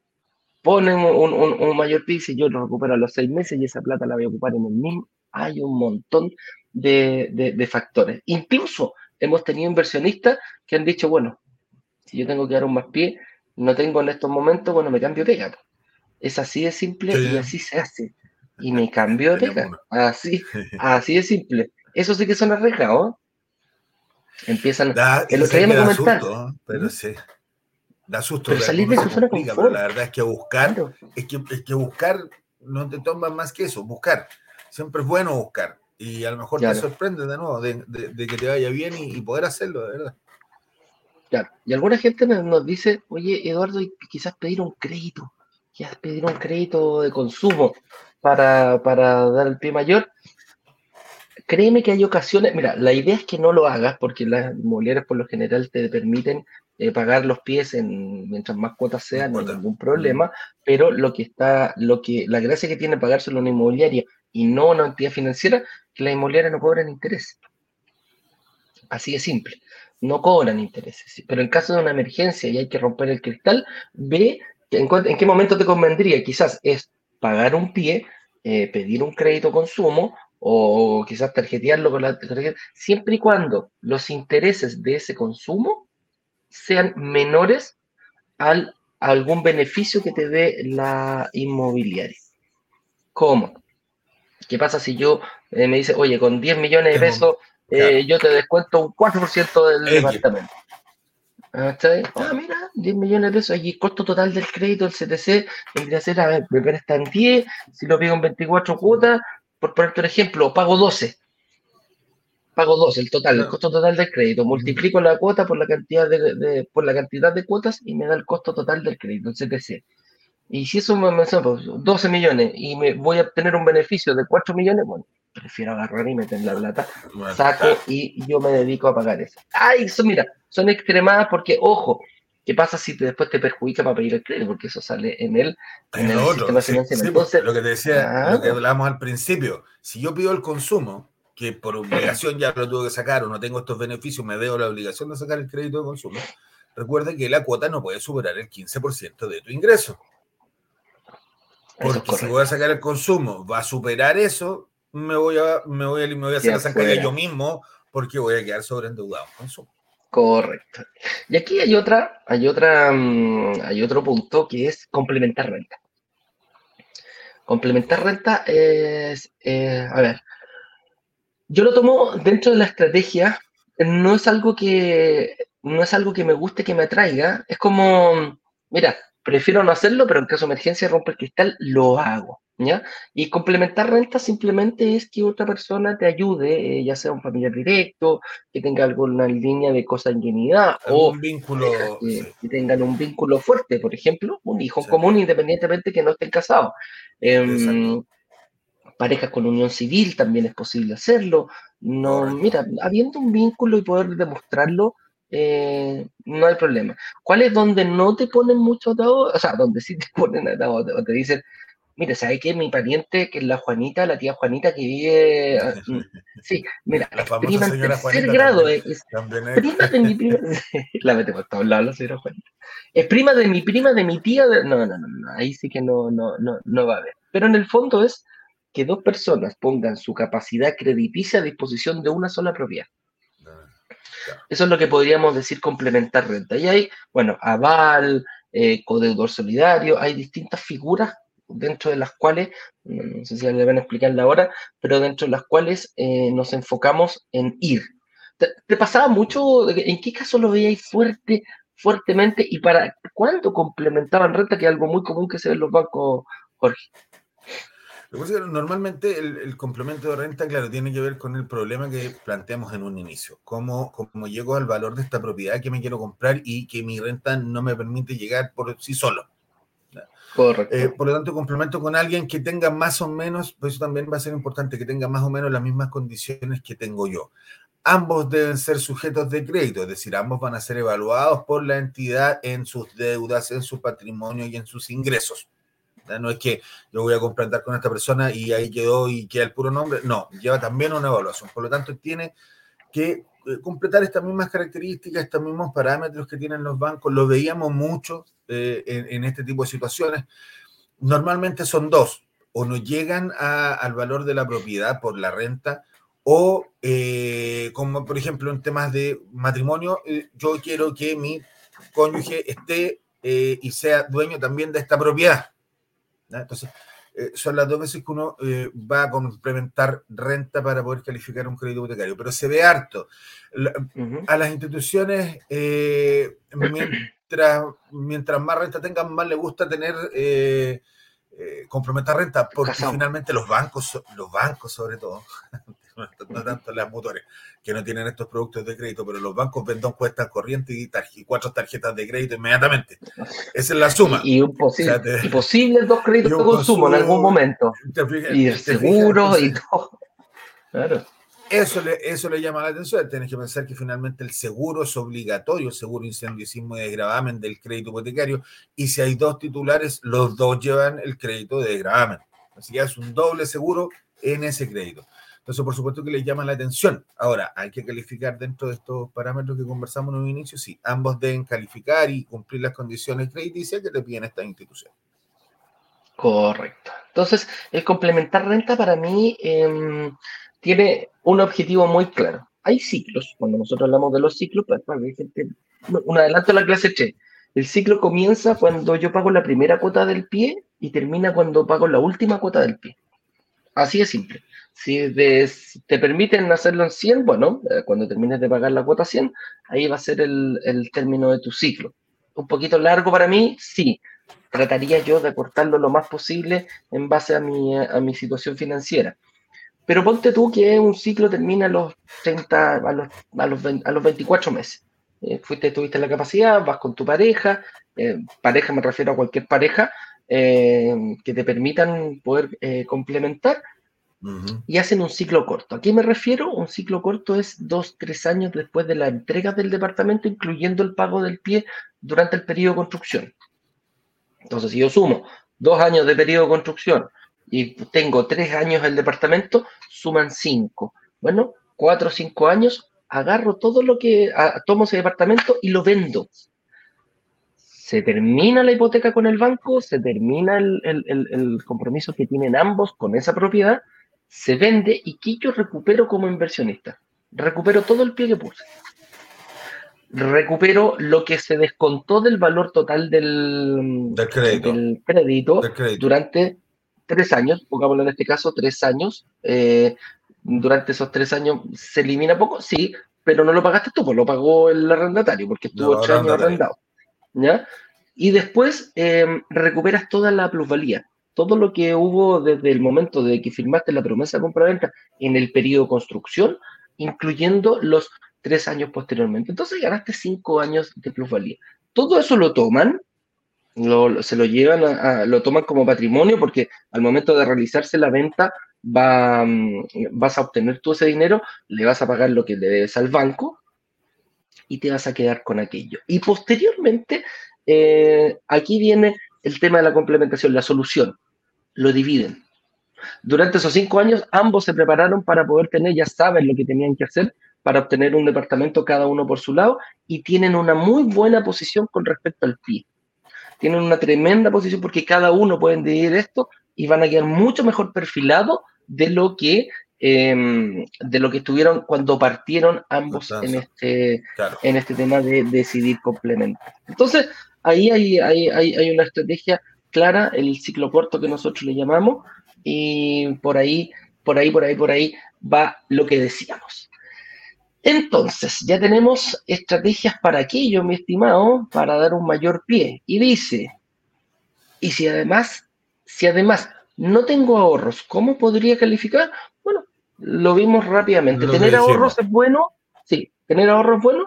ponen un, mayor PIB y yo lo recupero a los seis meses y esa plata la voy a ocupar en el mismo. Hay un montón de, factores. Incluso hemos tenido inversionistas que han dicho, bueno, si yo tengo que dar un más pie, no tengo en estos momentos, bueno, me cambio de pega. Es así de simple y así se hace. Y me cambio de pega. Así, así de simple. Eso sí que son arriesgados. Empiezan. el otro día me comentaron. Pero sí. Da susto. Pero salir de su zona pero la verdad es que buscar, es, que, es que buscar no te toma más que eso, buscar. Siempre es bueno buscar. Y a lo mejor te sorprende de nuevo de, que te vaya bien y, poder hacerlo, de verdad. Claro. Y alguna gente nos dice, oye, Eduardo, quizás pedir un crédito, quizás pedir un crédito de consumo para, para dar el pie mayor. créeme que hay ocasiones, mira, la idea es que no lo hagas porque las inmobiliarias por lo general te permiten eh, pagar los pies en, mientras más cuotas sean, no hay ningún problema, pero lo que está, lo que, la gracia que tiene pagárselo una inmobiliaria y no una entidad financiera, que la inmobiliaria no cobran intereses. Así de simple. No cobran intereses. Pero en caso de una emergencia y hay que romper el cristal, ve en, en qué momento te convendría. Quizás es pagar un pie, eh, pedir un crédito consumo o quizás tarjetearlo con la tarjeta, siempre y cuando los intereses de ese consumo sean menores al, a algún beneficio que te dé la inmobiliaria. ¿Cómo? ¿Qué pasa si yo eh, me dice, oye, con 10 millones de pesos eh, yo te descuento un 4% del departamento? Ah, mira, 10 millones de pesos, aquí costo total del crédito, el CTC, tendría que ser, a ver, me prestan 10, si lo pido en 24 cuotas, por ponerte un ejemplo, pago 12. Pago 12, el total, el costo total del crédito. Multiplico la cuota por la cantidad de, por la cantidad de cuotas y me da el costo total del crédito, el CTC. Y si eso me, me 12 pues, millones y me voy a obtener un beneficio de 4 millones, bueno, prefiero agarrar y meter la plata, saco y yo me dedico a pagar eso. Ay, eso mira, son extremadas porque, ojo, ¿qué pasa si después te perjudica para pedir el crédito? Porque eso sale en el, en el sistema financiero. Pues, lo que te decía, lo que hablábamos al principio, si yo pido el consumo, que por obligación ya lo tuve que sacar o no tengo estos beneficios, me veo la obligación de sacar el crédito de consumo, recuerda que la cuota no puede superar el 15% de tu ingreso. Porque si voy a sacar el consumo, va a superar eso, me voy a, me voy a, me voy a hacer la zancadilla yo mismo porque voy a quedar sobreendeudado en consumo. Correcto. Y aquí hay otra, hay otra, mm, hay otro punto que es complementar renta. Complementar renta es, eh, a ver, yo lo tomo dentro de la estrategia, no es algo que, no es algo que me guste, que me atraiga, es como, mira, prefiero no hacerlo, pero en caso de emergencia rompe el cristal, lo hago. ¿Ya? Y complementar renta simplemente es que otra persona te ayude, eh, ya sea un familiar directo, que tenga alguna línea de o un vínculo, eh, que tengan un vínculo fuerte, por ejemplo, un hijo común independientemente que no estén casados. Em, parejas con unión civil también es posible hacerlo. No, mira, habiendo un vínculo y poder demostrarlo, eh, no hay problema. ¿Cuál es donde no te ponen mucho atado? O sea, donde sí te ponen atado, o te dicen, mira, ¿sabes qué? Mi pariente, que es la Juanita, la tía Juanita que vive. Ah, mm, sí, mira, la prima en tercer grado. es, prima de mi prima. la mete por todos lados la señora Juanita. Es prima de mi prima, de mi tía. No, no, no, no, ahí sí que no, no, no, no va a haber. Pero en el fondo es que dos personas pongan su capacidad crediticia a disposición de una sola propiedad. Eso es lo que podríamos decir complementar renta. Y hay, bueno, aval, eh, codeudor solidario, hay distintas figuras dentro de las cuales, no sé si le van a explicar ahora, pero dentro de las cuales eh, nos enfocamos en ir. ¿Te, pasaba mucho? ¿En qué caso lo veíais fuerte, fuertemente y para cuánto complementaban renta, que es algo muy común que se ve en los bancos, Jorge? Normalmente el, complemento de renta, claro, tiene que ver con el problema que planteamos en un inicio. Cómo, cómo llego al valor de esta propiedad que me quiero comprar y que mi renta no me permite llegar por sí solo. Eh, por lo tanto, complemento con alguien que tenga más o menos, pues eso también va a ser importante, que tenga más o menos las mismas condiciones que tengo yo. Ambos deben ser sujetos de crédito, es decir, ambos van a ser evaluados por la entidad en sus deudas, en su patrimonio y en sus ingresos. No es que yo voy a complementar con esta persona y ahí quedó y queda el puro nombre. No, lleva también una evaluación. Por lo tanto, tiene que eh, completar estas mismas características, estos mismos parámetros que tienen los bancos. Lo veíamos mucho eh, en, este tipo de situaciones. Normalmente son dos, o no llegan al valor de la propiedad por la renta, o eh, como por ejemplo en temas de matrimonio, yo quiero que mi cónyuge esté y sea dueño también de esta propiedad. Entonces, eh, son las dos veces que uno eh, va a complementar renta para poder calificar un crédito hipotecario, pero se ve harto. A las instituciones, eh, mientras, mientras más renta tengan, más le gusta tener complementar renta, porque finalmente los bancos, los bancos sobre todo, no tanto las motores, que no tienen estos productos de crédito, pero los bancos venden cuestas corrientes y, cuatro tarjetas de crédito inmediatamente. Esa es la suma. Y, un posibles dos créditos de consumo en algún momento. y el seguro y todo. Claro. Eso le, eso le llama la atención. Tienes que pensar que finalmente el seguro es obligatorio, seguro incendio y de gravamen del crédito hipotecario. Y si hay dos titulares, los dos llevan el crédito de gravamen. Así que es un doble seguro en ese crédito. Entonces, por supuesto que les llama la atención. Ahora, hay que calificar dentro de estos parámetros que conversamos en un inicio. Sí, ambos deben calificar y cumplir las condiciones crediticias que le piden esta institución. Correcto. Entonces, el complementar renta para mí em, tiene un objetivo muy claro. Hay ciclos, cuando nosotros hablamos de los ciclos, pues, pues, un adelanto a la clase Che. El ciclo comienza cuando yo pago la primera cuota del pie y termina cuando pago la última cuota del pie. Así de simple. Si te permiten hacerlo en 100, bueno, eh, cuando termines de pagar la cuota 100, ahí va a ser el, término de tu ciclo. Un poquito largo para mí, sí. Trataría yo de acortarlo lo más posible en base a mi, situación financiera. Pero ponte tú que un ciclo termina a los 30, a los, a los, a los 24 meses. Eh, fuiste, tuviste la capacidad, vas con tu pareja, eh, pareja me refiero a cualquier pareja, que te permitan poder complementar y hacen un ciclo corto. ¿A qué me refiero? Un ciclo corto es dos, tres años después de la entrega del departamento, incluyendo el pago del pie durante el periodo de construcción. Entonces, si yo sumo dos años de periodo de construcción y tengo tres años el departamento, suman cinco. Bueno, cuatro o cinco años, agarro todo lo que tomo ese departamento y lo vendo. Se termina la hipoteca con el banco, se termina el, el compromiso que tienen ambos con esa propiedad, se vende y que yo recupero como inversionista. Recupero todo el pie que puse. Recupero lo que se descontó del valor total del, crédito, del crédito, durante tres años, pongámoslo en este caso, tres años. Eh, durante esos tres años se elimina poco, sí, pero no lo pagaste tú, pues lo pagó el arrendatario, porque estuvo ocho años arrendado. ¿ya? Y después em, recuperas toda la plusvalía, todo lo que hubo desde el momento de que firmaste la promesa de compra-venta en el periodo de construcción, incluyendo los tres años posteriormente. Entonces ganaste cinco años de plusvalía. Todo eso lo toman se lo llevan, a, lo toman como patrimonio porque al momento de realizarse la venta mm, vas a obtener todo ese dinero, le vas a pagar lo que le debes al banco y te vas a quedar con aquello. Y posteriormente, eh, aquí viene el tema de la complementación, la solución. Lo dividen. Durante esos cinco años, ambos se prepararon para poder tener, ya saben lo que tenían que hacer para obtener un departamento cada uno por su lado y tienen una muy buena posición con respecto al pie tienen una tremenda posición porque cada uno puede decidir esto y van a quedar mucho mejor perfilados de lo que em, de lo que estuvieron cuando partieron ambos en este, en este tema de decidir complementar. Entonces, ahí hay, hay, hay, una estrategia clara, el ciclo corto que nosotros le llamamos, y por ahí, por ahí, por ahí, por ahí va lo que decíamos. Entonces, ya tenemos estrategias para aquello, mi estimado, para dar un mayor pie. Y dice, y si además, si además no tengo ahorros, ¿cómo podría calificar? Bueno, lo vimos rápidamente. ¿Tener ahorros es bueno? Sí. ¿Tener ahorros es bueno?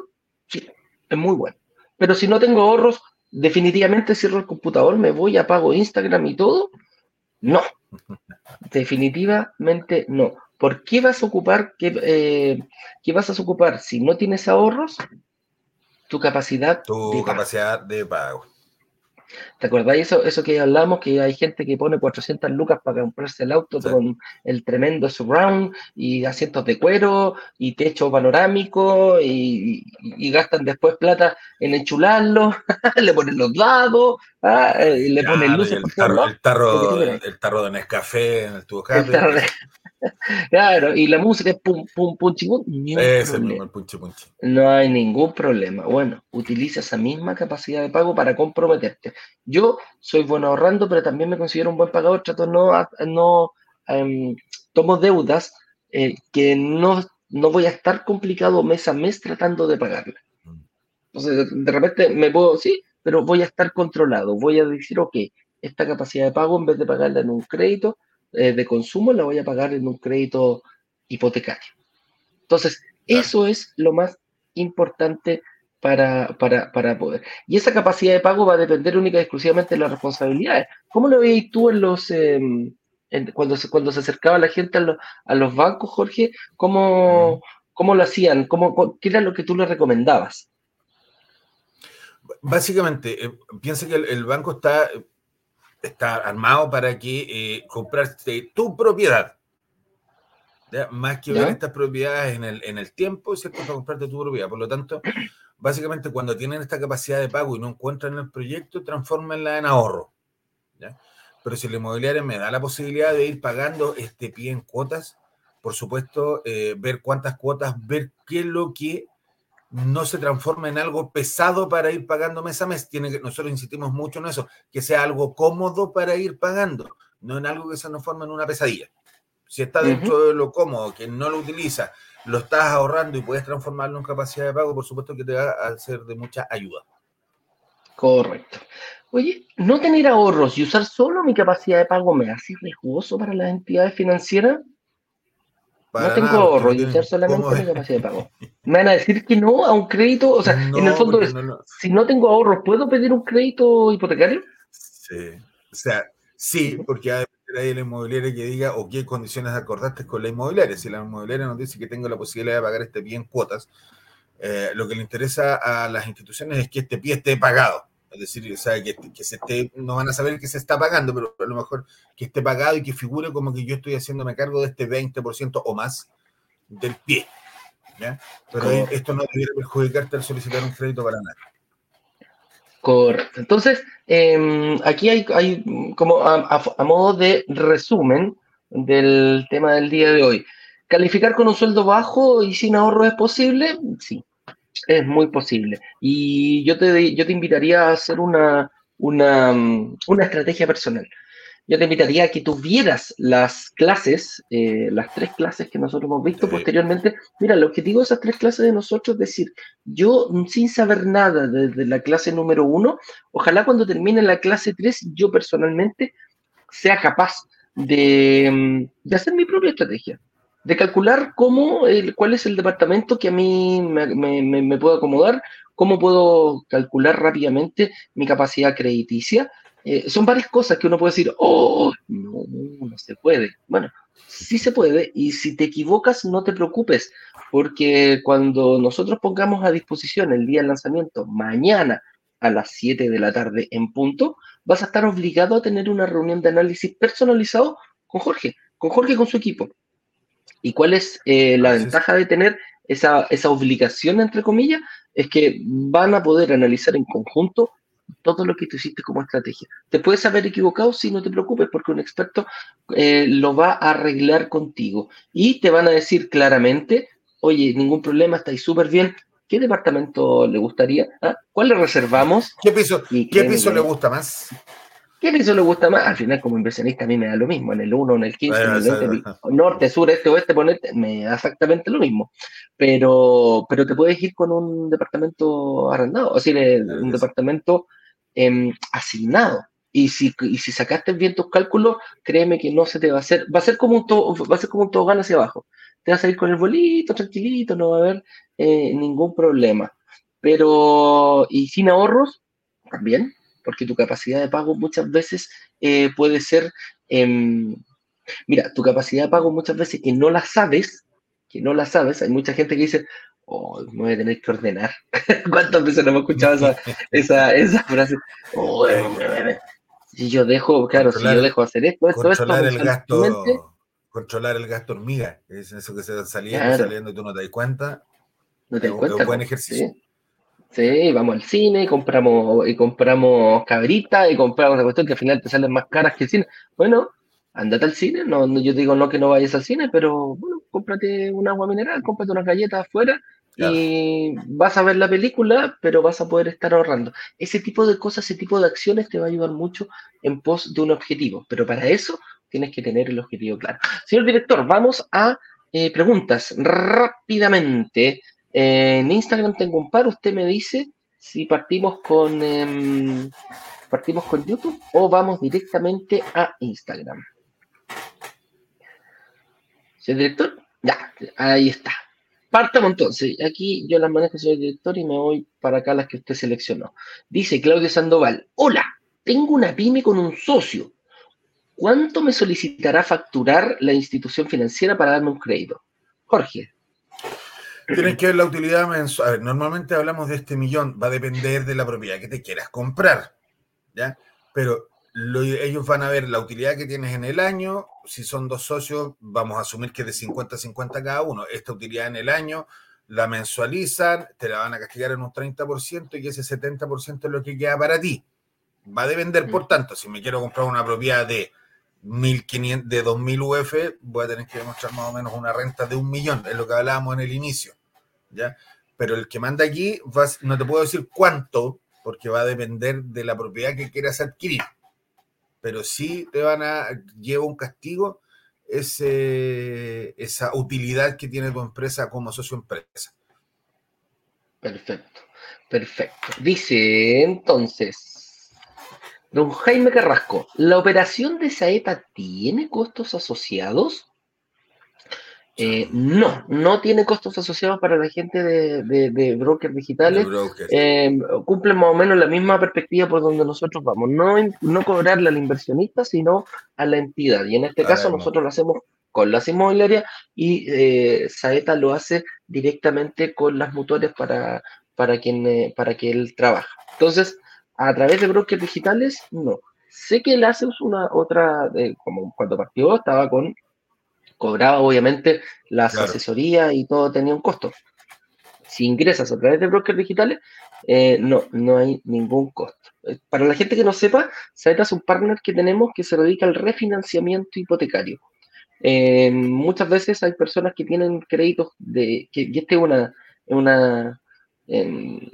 Sí, es muy bueno. Pero si no tengo ahorros, definitivamente cierro el computador, me voy, apago Instagram y todo. No, definitivamente no. ¿Por qué vas a ocupar, qué, eh, qué vas a ocupar si no tienes ahorros? Tu capacidad tu capacidad de pago. ¿Te acordáis eso, eso que hablamos? Que hay gente que pone 400 lucas para comprarse el auto con el tremendo surround y asientos de cuero y techo panorámico y, gastan después plata en enchularlo, le ponen los dados, ¿ah? y le ponen luces el, tarro, el, tarro, el, tarro de Nescafé en el tubo de... Claro, y la música es pum, pum, pum, chingón. No hay ningún problema. Bueno, utiliza esa misma capacidad de pago para comprometerte. Yo soy bueno ahorrando, pero también me considero un buen pagador. Trato no, no em, tomo deudas eh, que no, no voy a estar complicado mes a mes tratando de pagarla. Entonces, de repente me puedo, sí, pero voy a estar controlado. Voy a decir, ok, esta capacidad de pago, en vez de pagarla en un crédito, eh, de consumo la voy a pagar en un crédito hipotecario. Entonces, eso es lo más importante para, para, para, poder. Y esa capacidad de pago va a depender única y exclusivamente de las responsabilidades. ¿Cómo lo veis tú en los, em, cuando, se, cuando se acercaba la gente a, los bancos, Jorge, ¿cómo, cómo lo hacían? ¿Cómo, ¿Qué era lo que tú le recomendabas? Básicamente, eh, piensa que el, banco está, está armado para que eh, comprarte tu propiedad. Más que ver estas propiedades en el, en el tiempo, ¿cierto? Para comprarte tu propiedad. Por lo tanto, básicamente cuando tienen esta capacidad de pago y no encuentran el proyecto, transformenla en ahorro. Pero si la inmobiliaria me da la posibilidad de ir pagando este pie en cuotas, por supuesto, eh, ver cuántas cuotas, ver qué es lo que no se transforma en algo pesado para ir pagando mes a mes. Tiene que, nosotros insistimos mucho en eso, que sea algo cómodo para ir pagando, no en algo que se nos forme en una pesadilla. Si está dentro de lo cómodo, que no lo utiliza, lo estás ahorrando y puedes transformarlo en capacidad de pago, por supuesto que te va a ser de mucha ayuda. Correcto. Oye, no tener ahorros y usar solo mi capacidad de pago me hace riesgoso para las entidades financieras. no tengo ahorros y usar solamente mi capacidad de pago. Me van a decir que no a un crédito, o sea, en el fondo es, si no tengo ahorros, ¿puedo pedir un crédito hipotecario? Sí, o sea, sí, porque ahí la inmobiliaria que diga o qué condiciones acordaste con la inmobiliaria. Si la inmobiliaria nos dice que tengo la posibilidad de pagar este pie en cuotas, eh, lo que le interesa a las instituciones es que este pie esté pagado. Es decir, o sea, que, que, se esté, no van a saber que se está pagando, pero a lo mejor que esté pagado y que figure como que yo estoy haciéndome cargo de este 20% o más del pie. Pero esto no debería perjudicarte al solicitar un crédito para nada. Correcto. Entonces, em, aquí hay, hay como a, modo de resumen del tema del día de hoy. ¿Calificar con un sueldo bajo y sin ahorro es posible? Sí, es muy posible. Y yo te, yo te invitaría a hacer una, una, una estrategia personal yo te invitaría a que tuvieras las clases, eh, las tres clases que nosotros hemos visto posteriormente. Mira, el objetivo de esas tres clases de nosotros es decir, yo sin saber nada desde la clase número uno, ojalá cuando termine la clase tres, yo personalmente sea capaz de, de hacer mi propia estrategia, de calcular cómo, cuál es el departamento que a mí me, me, me puedo acomodar, cómo puedo calcular rápidamente mi capacidad crediticia eh, son varias cosas que uno puede decir, oh, no, no se puede. Bueno, sí se puede y si te equivocas no te preocupes, porque cuando nosotros pongamos a disposición el día del lanzamiento, mañana a las 7 de la tarde en punto, vas a estar obligado a tener una reunión de análisis personalizado con Jorge, con Jorge y con su equipo. ¿Y cuál es eh, la ventaja de tener esa, esa obligación, entre comillas? Es que van a poder analizar en conjunto todo lo que tú hiciste como estrategia. Te puedes haber equivocado, si no te preocupes, porque un experto eh, lo va a arreglar contigo y te van a decir claramente, oye, ningún problema, estáis súper bien. ¿Qué departamento le gustaría? ¿Ah? ¿Cuál le reservamos? ¿Qué piso, ¿qué piso le gusta más? ¿Qué piso le gusta más? Al final, como inversionista, a mí me da lo mismo. En el 1, en el 15, en el 20, norte, sur, este, oeste, ponete, me da exactamente lo mismo. Pero, pero te puedes ir con un departamento arrendado, o sea, un departamento Em, asignado. Y si, y si sacaste bien tus cálculos, créeme que no se te va a hacer, va a ser como un, to, va a ser como un tobogán hacia abajo. Te vas a ir con el bolito, tranquilito, no va a haber eh, ningún problema. Pero, y sin ahorros, también, porque tu capacidad de pago muchas veces eh, puede ser, em, mira, tu capacidad de pago muchas veces que no la sabes, que no la sabes, hay mucha gente que dice, oh, me voy a tener que ordenar. ¿Cuántas veces no hemos escuchado esa, esa, esa frase? Oh, si yo dejo, claro, si yo dejo hacer esto, esto, controlar el gasto, controlar el gasto hormiga, es eso que se está saliendo, saliendo y tú no te das cuenta. No te das cuenta. Es un buen ejercicio. Sí. Vamos al cine, y compramos, y compramos cabrita, y compramos la cuestión que al final te salen más caras que el cine. Bueno, andate al cine, no, yo digo no que no vayas al cine, pero bueno, cómprate un agua mineral, cómprate unas galletas afuera y vas a ver la película, pero vas a poder estar ahorrando. Ese tipo de cosas, ese tipo de acciones te va a ayudar mucho en pos de un objetivo, pero para eso tienes que tener el objetivo claro. Señor director, vamos a eh, preguntas rápidamente. En Instagram tengo un par, usted me dice si partimos con, em, partimos con YouTube o vamos directamente a Instagram. Señor director, ya, ahí está. Partamos entonces. Aquí yo las manejo, señor director, y me voy para acá las que usted seleccionó. Dice Claudio Sandoval: Hola, tengo una pyme con un socio. ¿cuánto me solicitará facturar la institución financiera para darme un crédito? Jorge. Tienes que ver la utilidad mensual. A ver, normalmente hablamos de este millón, va a depender de la propiedad que te quieras comprar, ¿ya? Pero ellos van a ver la utilidad que tienes en el año. Si son dos socios, vamos a asumir que es de 50-50 cada uno. Esta utilidad en el año la mensualizan, te la van a castigar en un 30% y ese 70% es lo que queda para ti. Va a depender, por mm. tanto, si me quiero comprar una propiedad de 1500, de 2000 UF, voy a tener que demostrar más o menos una renta de un millón, es lo que hablábamos en el inicio. Pero el que manda aquí, no te puedo decir cuánto, porque va a depender de la propiedad que quieras adquirir. Pero sí te van a, lleva un castigo ese, esa utilidad que tiene tu empresa como socio empresa. Perfecto, perfecto. Dice entonces, don Jaime Carrasco, ¿la operación de Saeta tiene costos asociados? Eh, no, no tiene costos asociados para la gente de, brokers digitales. Eh, cumplen más o menos la misma perspectiva por donde nosotros vamos. No, no cobrarle al inversionista, sino a la entidad. Y en este caso nosotros lo hacemos con las inmobiliarias y eh, Saeta lo hace directamente con las motores para, para, quien, eh, para que él trabaja. Entonces, a través de brokers digitales, no. Sé que él hace una otra, como cuando partió, estaba con cobraba obviamente las asesorías y todo tenía un costo. Si ingresas a través de brokers digitales, eh, no, no hay ningún costo. Eh, para la gente que no sepa, Saeta es un partner que tenemos que se dedica al refinanciamiento hipotecario. Eh, muchas veces hay personas que tienen créditos de, que, y este es una, una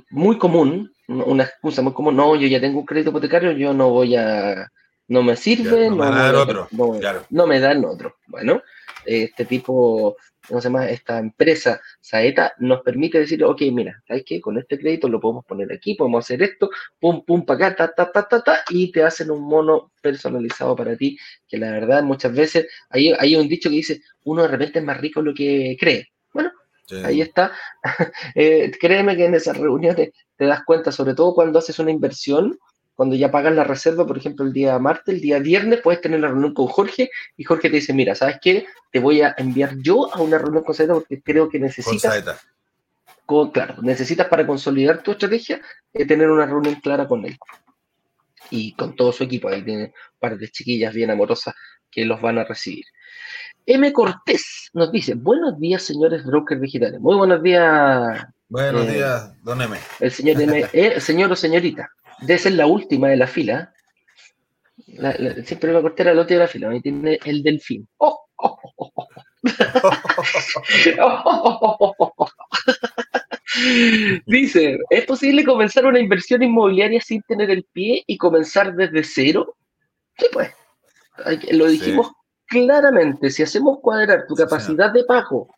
muy común, una excusa muy común, no, yo ya tengo un crédito hipotecario, yo no voy a, no me sirve, no, me, otro, no me dan otro. Bueno, este tipo, ¿cómo se llama? Esta empresa Saeta nos permite decir, ok, mira, ¿sabes qué? Con este crédito lo podemos poner aquí, podemos hacer esto, pum, pum, para acá, ta, ta, ta, ta, ta, y te hacen un mono personalizado para ti, que la verdad muchas veces, hay, hay un dicho que dice, uno de repente es más rico lo que cree. Bueno, Ahí está. Eh, créeme que en esas reuniones te das cuenta, sobre todo cuando haces una inversión, cuando ya pagas la reserva, por ejemplo, el día martes, el día viernes, puedes tener la reunión con Jorge y Jorge te dice, mira, ¿sabes qué? Te voy a enviar yo a una reunión con Saeta porque creo que necesitas... Con claro, necesitas para consolidar tu estrategia eh, tener una reunión clara con él. Y con todo su equipo, ahí tiene un par de chiquillas bien amorosas que los van a recibir. M. Cortés nos dice, buenos días, señores brokers digitales. Muy buenos días. Buenos eh, días, don M. El señor M, eh, señor o señorita debe ser la última de la fila. siempre me corté la lote de la fila, ahí tiene el delfín. Dice, ¿es posible comenzar una inversión inmobiliaria sin tener el pie y comenzar desde cero? Sí, pues. Lo dijimos claramente. Si hacemos cuadrar tu capacidad de pago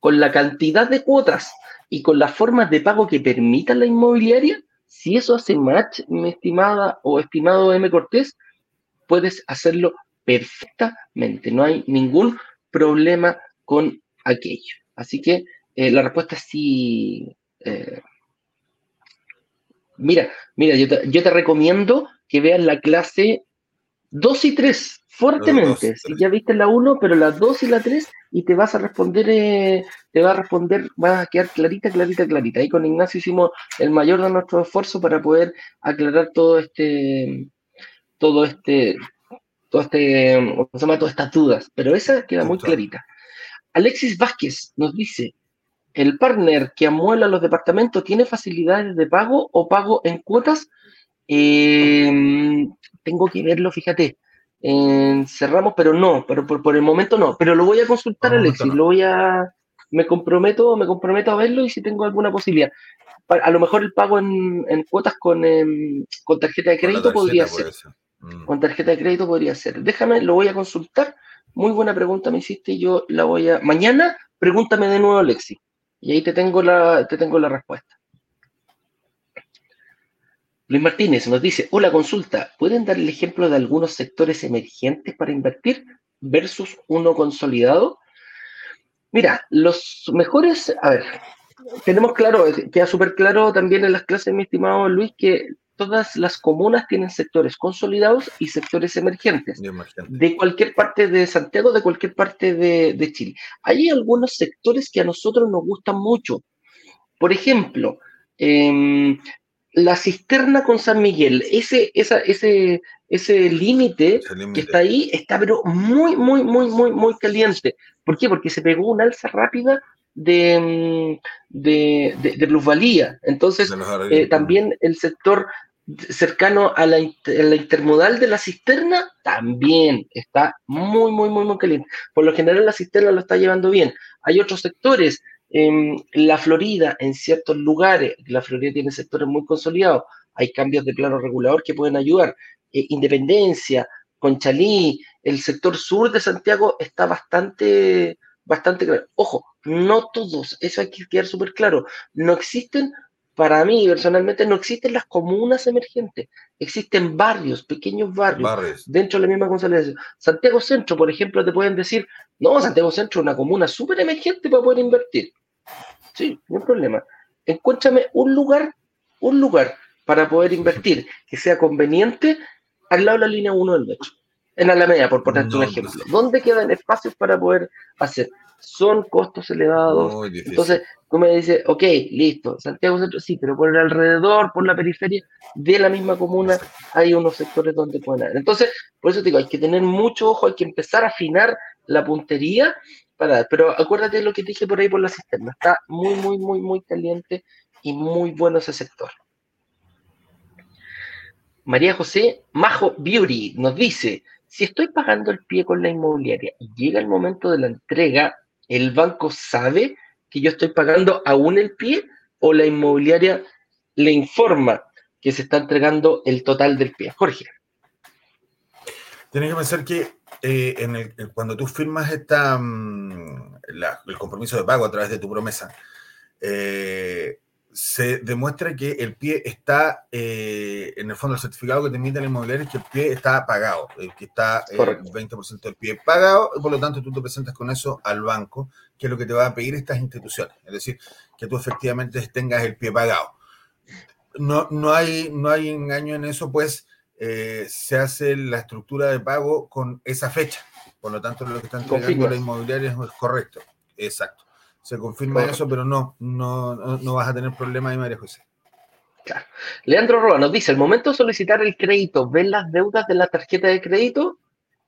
con la cantidad de cuotas y con las formas de pago que permitan la inmobiliaria, si eso hace match, mi estimada o estimado M. Cortés, puedes hacerlo perfectamente. No hay ningún problema con aquello. Así que eh, la respuesta es sí. Eh, mira, mira, yo te, yo te recomiendo que veas la clase 2 y 3 fuertemente. Si ya viste la 1, pero la 2 y la 3, y te vas a responder, eh, te va a responder, va a quedar clarita, clarita, clarita. Ahí con Ignacio hicimos el mayor de nuestro esfuerzo para poder aclarar todo este, todo este, todo este, ¿cómo se llama? Todas estas dudas, pero esa queda muy clarita. Alexis Vázquez nos dice, ¿el partner que amuela los departamentos tiene facilidades de pago o pago en cuotas? Eh, tengo que verlo, fíjate cerramos, pero no, pero por, el momento no. Pero lo voy a consultar, Alexis, lo voy a, me comprometo, me comprometo a verlo y si tengo alguna posibilidad. A lo mejor el pago en, cuotas con, em, con, tarjeta de crédito podría ser. Mm. Con tarjeta de crédito podría ser. Déjame, lo voy a consultar. Muy buena pregunta me hiciste y yo la voy a. Mañana, pregúntame de nuevo, Alexis. Y ahí te tengo la, te tengo la respuesta. Luis Martínez nos dice, hola consulta, ¿pueden dar el ejemplo de algunos sectores emergentes para invertir versus uno consolidado? Mira, los mejores, a ver, tenemos claro, queda súper claro también en las clases, mi estimado Luis, que todas las comunas tienen sectores consolidados y sectores emergentes, de cualquier parte de Santiago, de cualquier parte de, Chile. Hay algunos sectores que a nosotros nos gustan mucho. Por ejemplo, em, la cisterna con San Miguel, ese, ese, ese límite que está ahí está pero muy, muy, muy, muy, muy caliente. ¿Por qué? Porque se pegó una alza rápida de, de, de, plusvalía. Entonces, eh, también el sector cercano a la, intermodal de la cisterna también está muy, muy, muy, muy caliente. Por lo general la cisterna lo está llevando bien. Hay otros sectores, en la Florida, en ciertos lugares, la Florida tiene sectores muy consolidados, hay cambios de plano regulador que pueden ayudar. Eh, Independencia, Conchalí, el sector sur de Santiago está bastante, bastante claro. Ojo, no todos, eso hay que quedar súper claro. No existen, para mí personalmente, no existen las comunas emergentes. Existen barrios, pequeños barrios, dentro de la misma consolidación. Santiago Centro, por ejemplo, te pueden decir, no, Santiago Centro es una comuna súper emergente para poder invertir. Sí, no hay problema. Encuéntrame un lugar, un lugar para poder invertir que sea conveniente al lado de la línea 1 del metro. En Alameda, por ponerte un ejemplo. ¿Dónde quedan espacios para poder hacer? Son costos elevados. Entonces, tú me dices, ok, listo, Santiago Centro, sí, pero por el alrededor, por la periferia de la misma comuna, hay unos sectores donde pueden haber. Entonces, por eso te digo, hay que tener mucho ojo, hay que empezar a afinar la puntería para Pero acuérdate de lo que te dije por ahí por la cisterna. Está muy, muy, muy, muy caliente y muy bueno ese sector. María José Majo Beauty nos dice, si estoy pagando el pie con la inmobiliaria y llega el momento de la entrega, ¿el banco sabe que yo estoy pagando aún el pie o la inmobiliaria le informa que se está entregando el total del pie? Jorge. Tienes que pensar que eh, el, cuando tú firmas esta, mm, el compromiso de pago a través de tu promesa, eh, se demuestra que el pie está, eh, en el fondo, el certificado que te emite la inmobiliaria es que el pie está pagado, que está el 20% del pie pagado, y por lo tanto tú te presentas con eso al banco, que es lo que te va a pedir estas instituciones, es decir, que tú efectivamente tengas el pie pagado. No, no, hay, no hay engaño en eso, pues eh, se hace la estructura de pago con esa fecha, por lo tanto lo que están entregando la inmobiliaria es correcto, exacto se confirma eso, pero no, no, no, vas a tener problemas ahí, María José. Claro. Leandro Roa nos dice, ¿el momento de solicitar el crédito, ven las deudas de la tarjeta de crédito?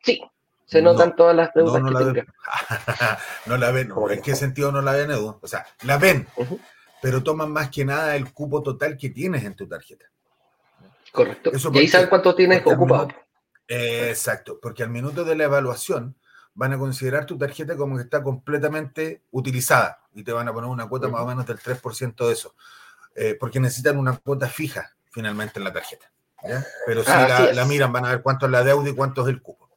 Sí, se notan todas las deudas no, que la Ven. no la ven. ¿En qué sentido no la ven, Edu? O sea, la ven, pero toman más que nada el cupo total que tienes en tu tarjeta. Correcto. y ahí saben cuánto tienes ocupado. exacto, porque al minuto de la evaluación, van a considerar tu tarjeta como que está completamente utilizada y te van a poner una cuota más o menos del 3% de eso, eh, porque necesitan una cuota fija finalmente en la tarjeta. Pero si la, miran, van a ver cuánto es la deuda y cuánto es el cupo.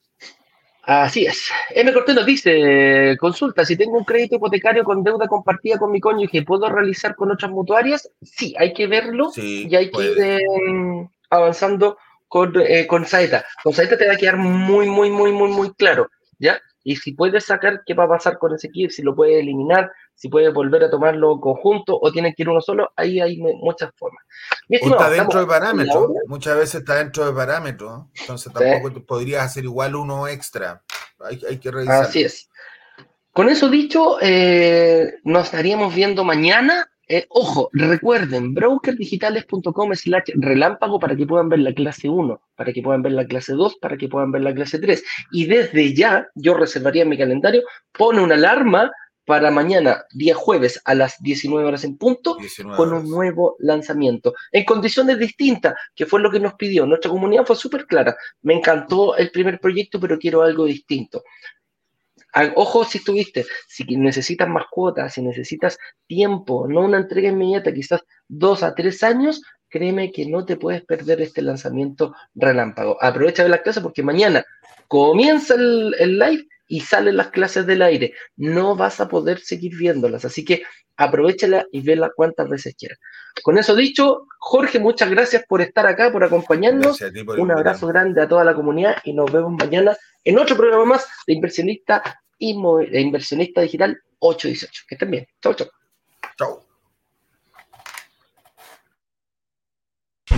Así es. M. Cortés nos dice, consulta, si tengo un crédito hipotecario con deuda compartida con mi cónyuge, ¿puedo realizar con otras mutuarias? Sí, hay que verlo y hay que ir em, avanzando con, eh, con Saeta. Con Saeta te va a quedar muy, muy, muy, muy, muy claro. ¿Ya? Y si puede sacar, ¿qué va a pasar con ese kit? Si lo puede eliminar, si puede volver a tomarlo conjunto o tiene que ir uno solo, ahí hay muchas formas. está dentro del parámetro, muchas veces está dentro del parámetro, entonces tampoco podrías hacer igual uno extra, hay, que revisar. Así es. Con eso dicho, eh, nos estaríamos viendo mañana eh, ojo, recuerden, brokerdigitales.com slash relámpago para que puedan ver la clase 1, para que puedan ver la clase 2, para que puedan ver la clase 3. Y desde ya, yo reservaría en mi calendario, pone una alarma para mañana, día jueves, a las 19 horas en punto, con un nuevo lanzamiento, en condiciones distintas, que fue lo que nos pidió. Nuestra comunidad fue súper clara. Me encantó el primer proyecto, pero quiero algo distinto. Ojo si estuviste, si necesitas más cuotas, si necesitas tiempo, no una entrega inmediata, quizás dos a tres años, créeme que no te puedes perder este lanzamiento relámpago. Aprovecha de la clase porque mañana comienza el, el live y salen las clases del aire. No vas a poder seguir viéndolas, así que aprovechala y vela cuantas veces quieras. Con eso dicho, Jorge, muchas gracias por estar acá, por acompañarnos. Un abrazo grande a toda la comunidad y nos vemos mañana en otro programa más de inversionista y de inversionista digital 818. Que estén bien. Chau, chau. Chau.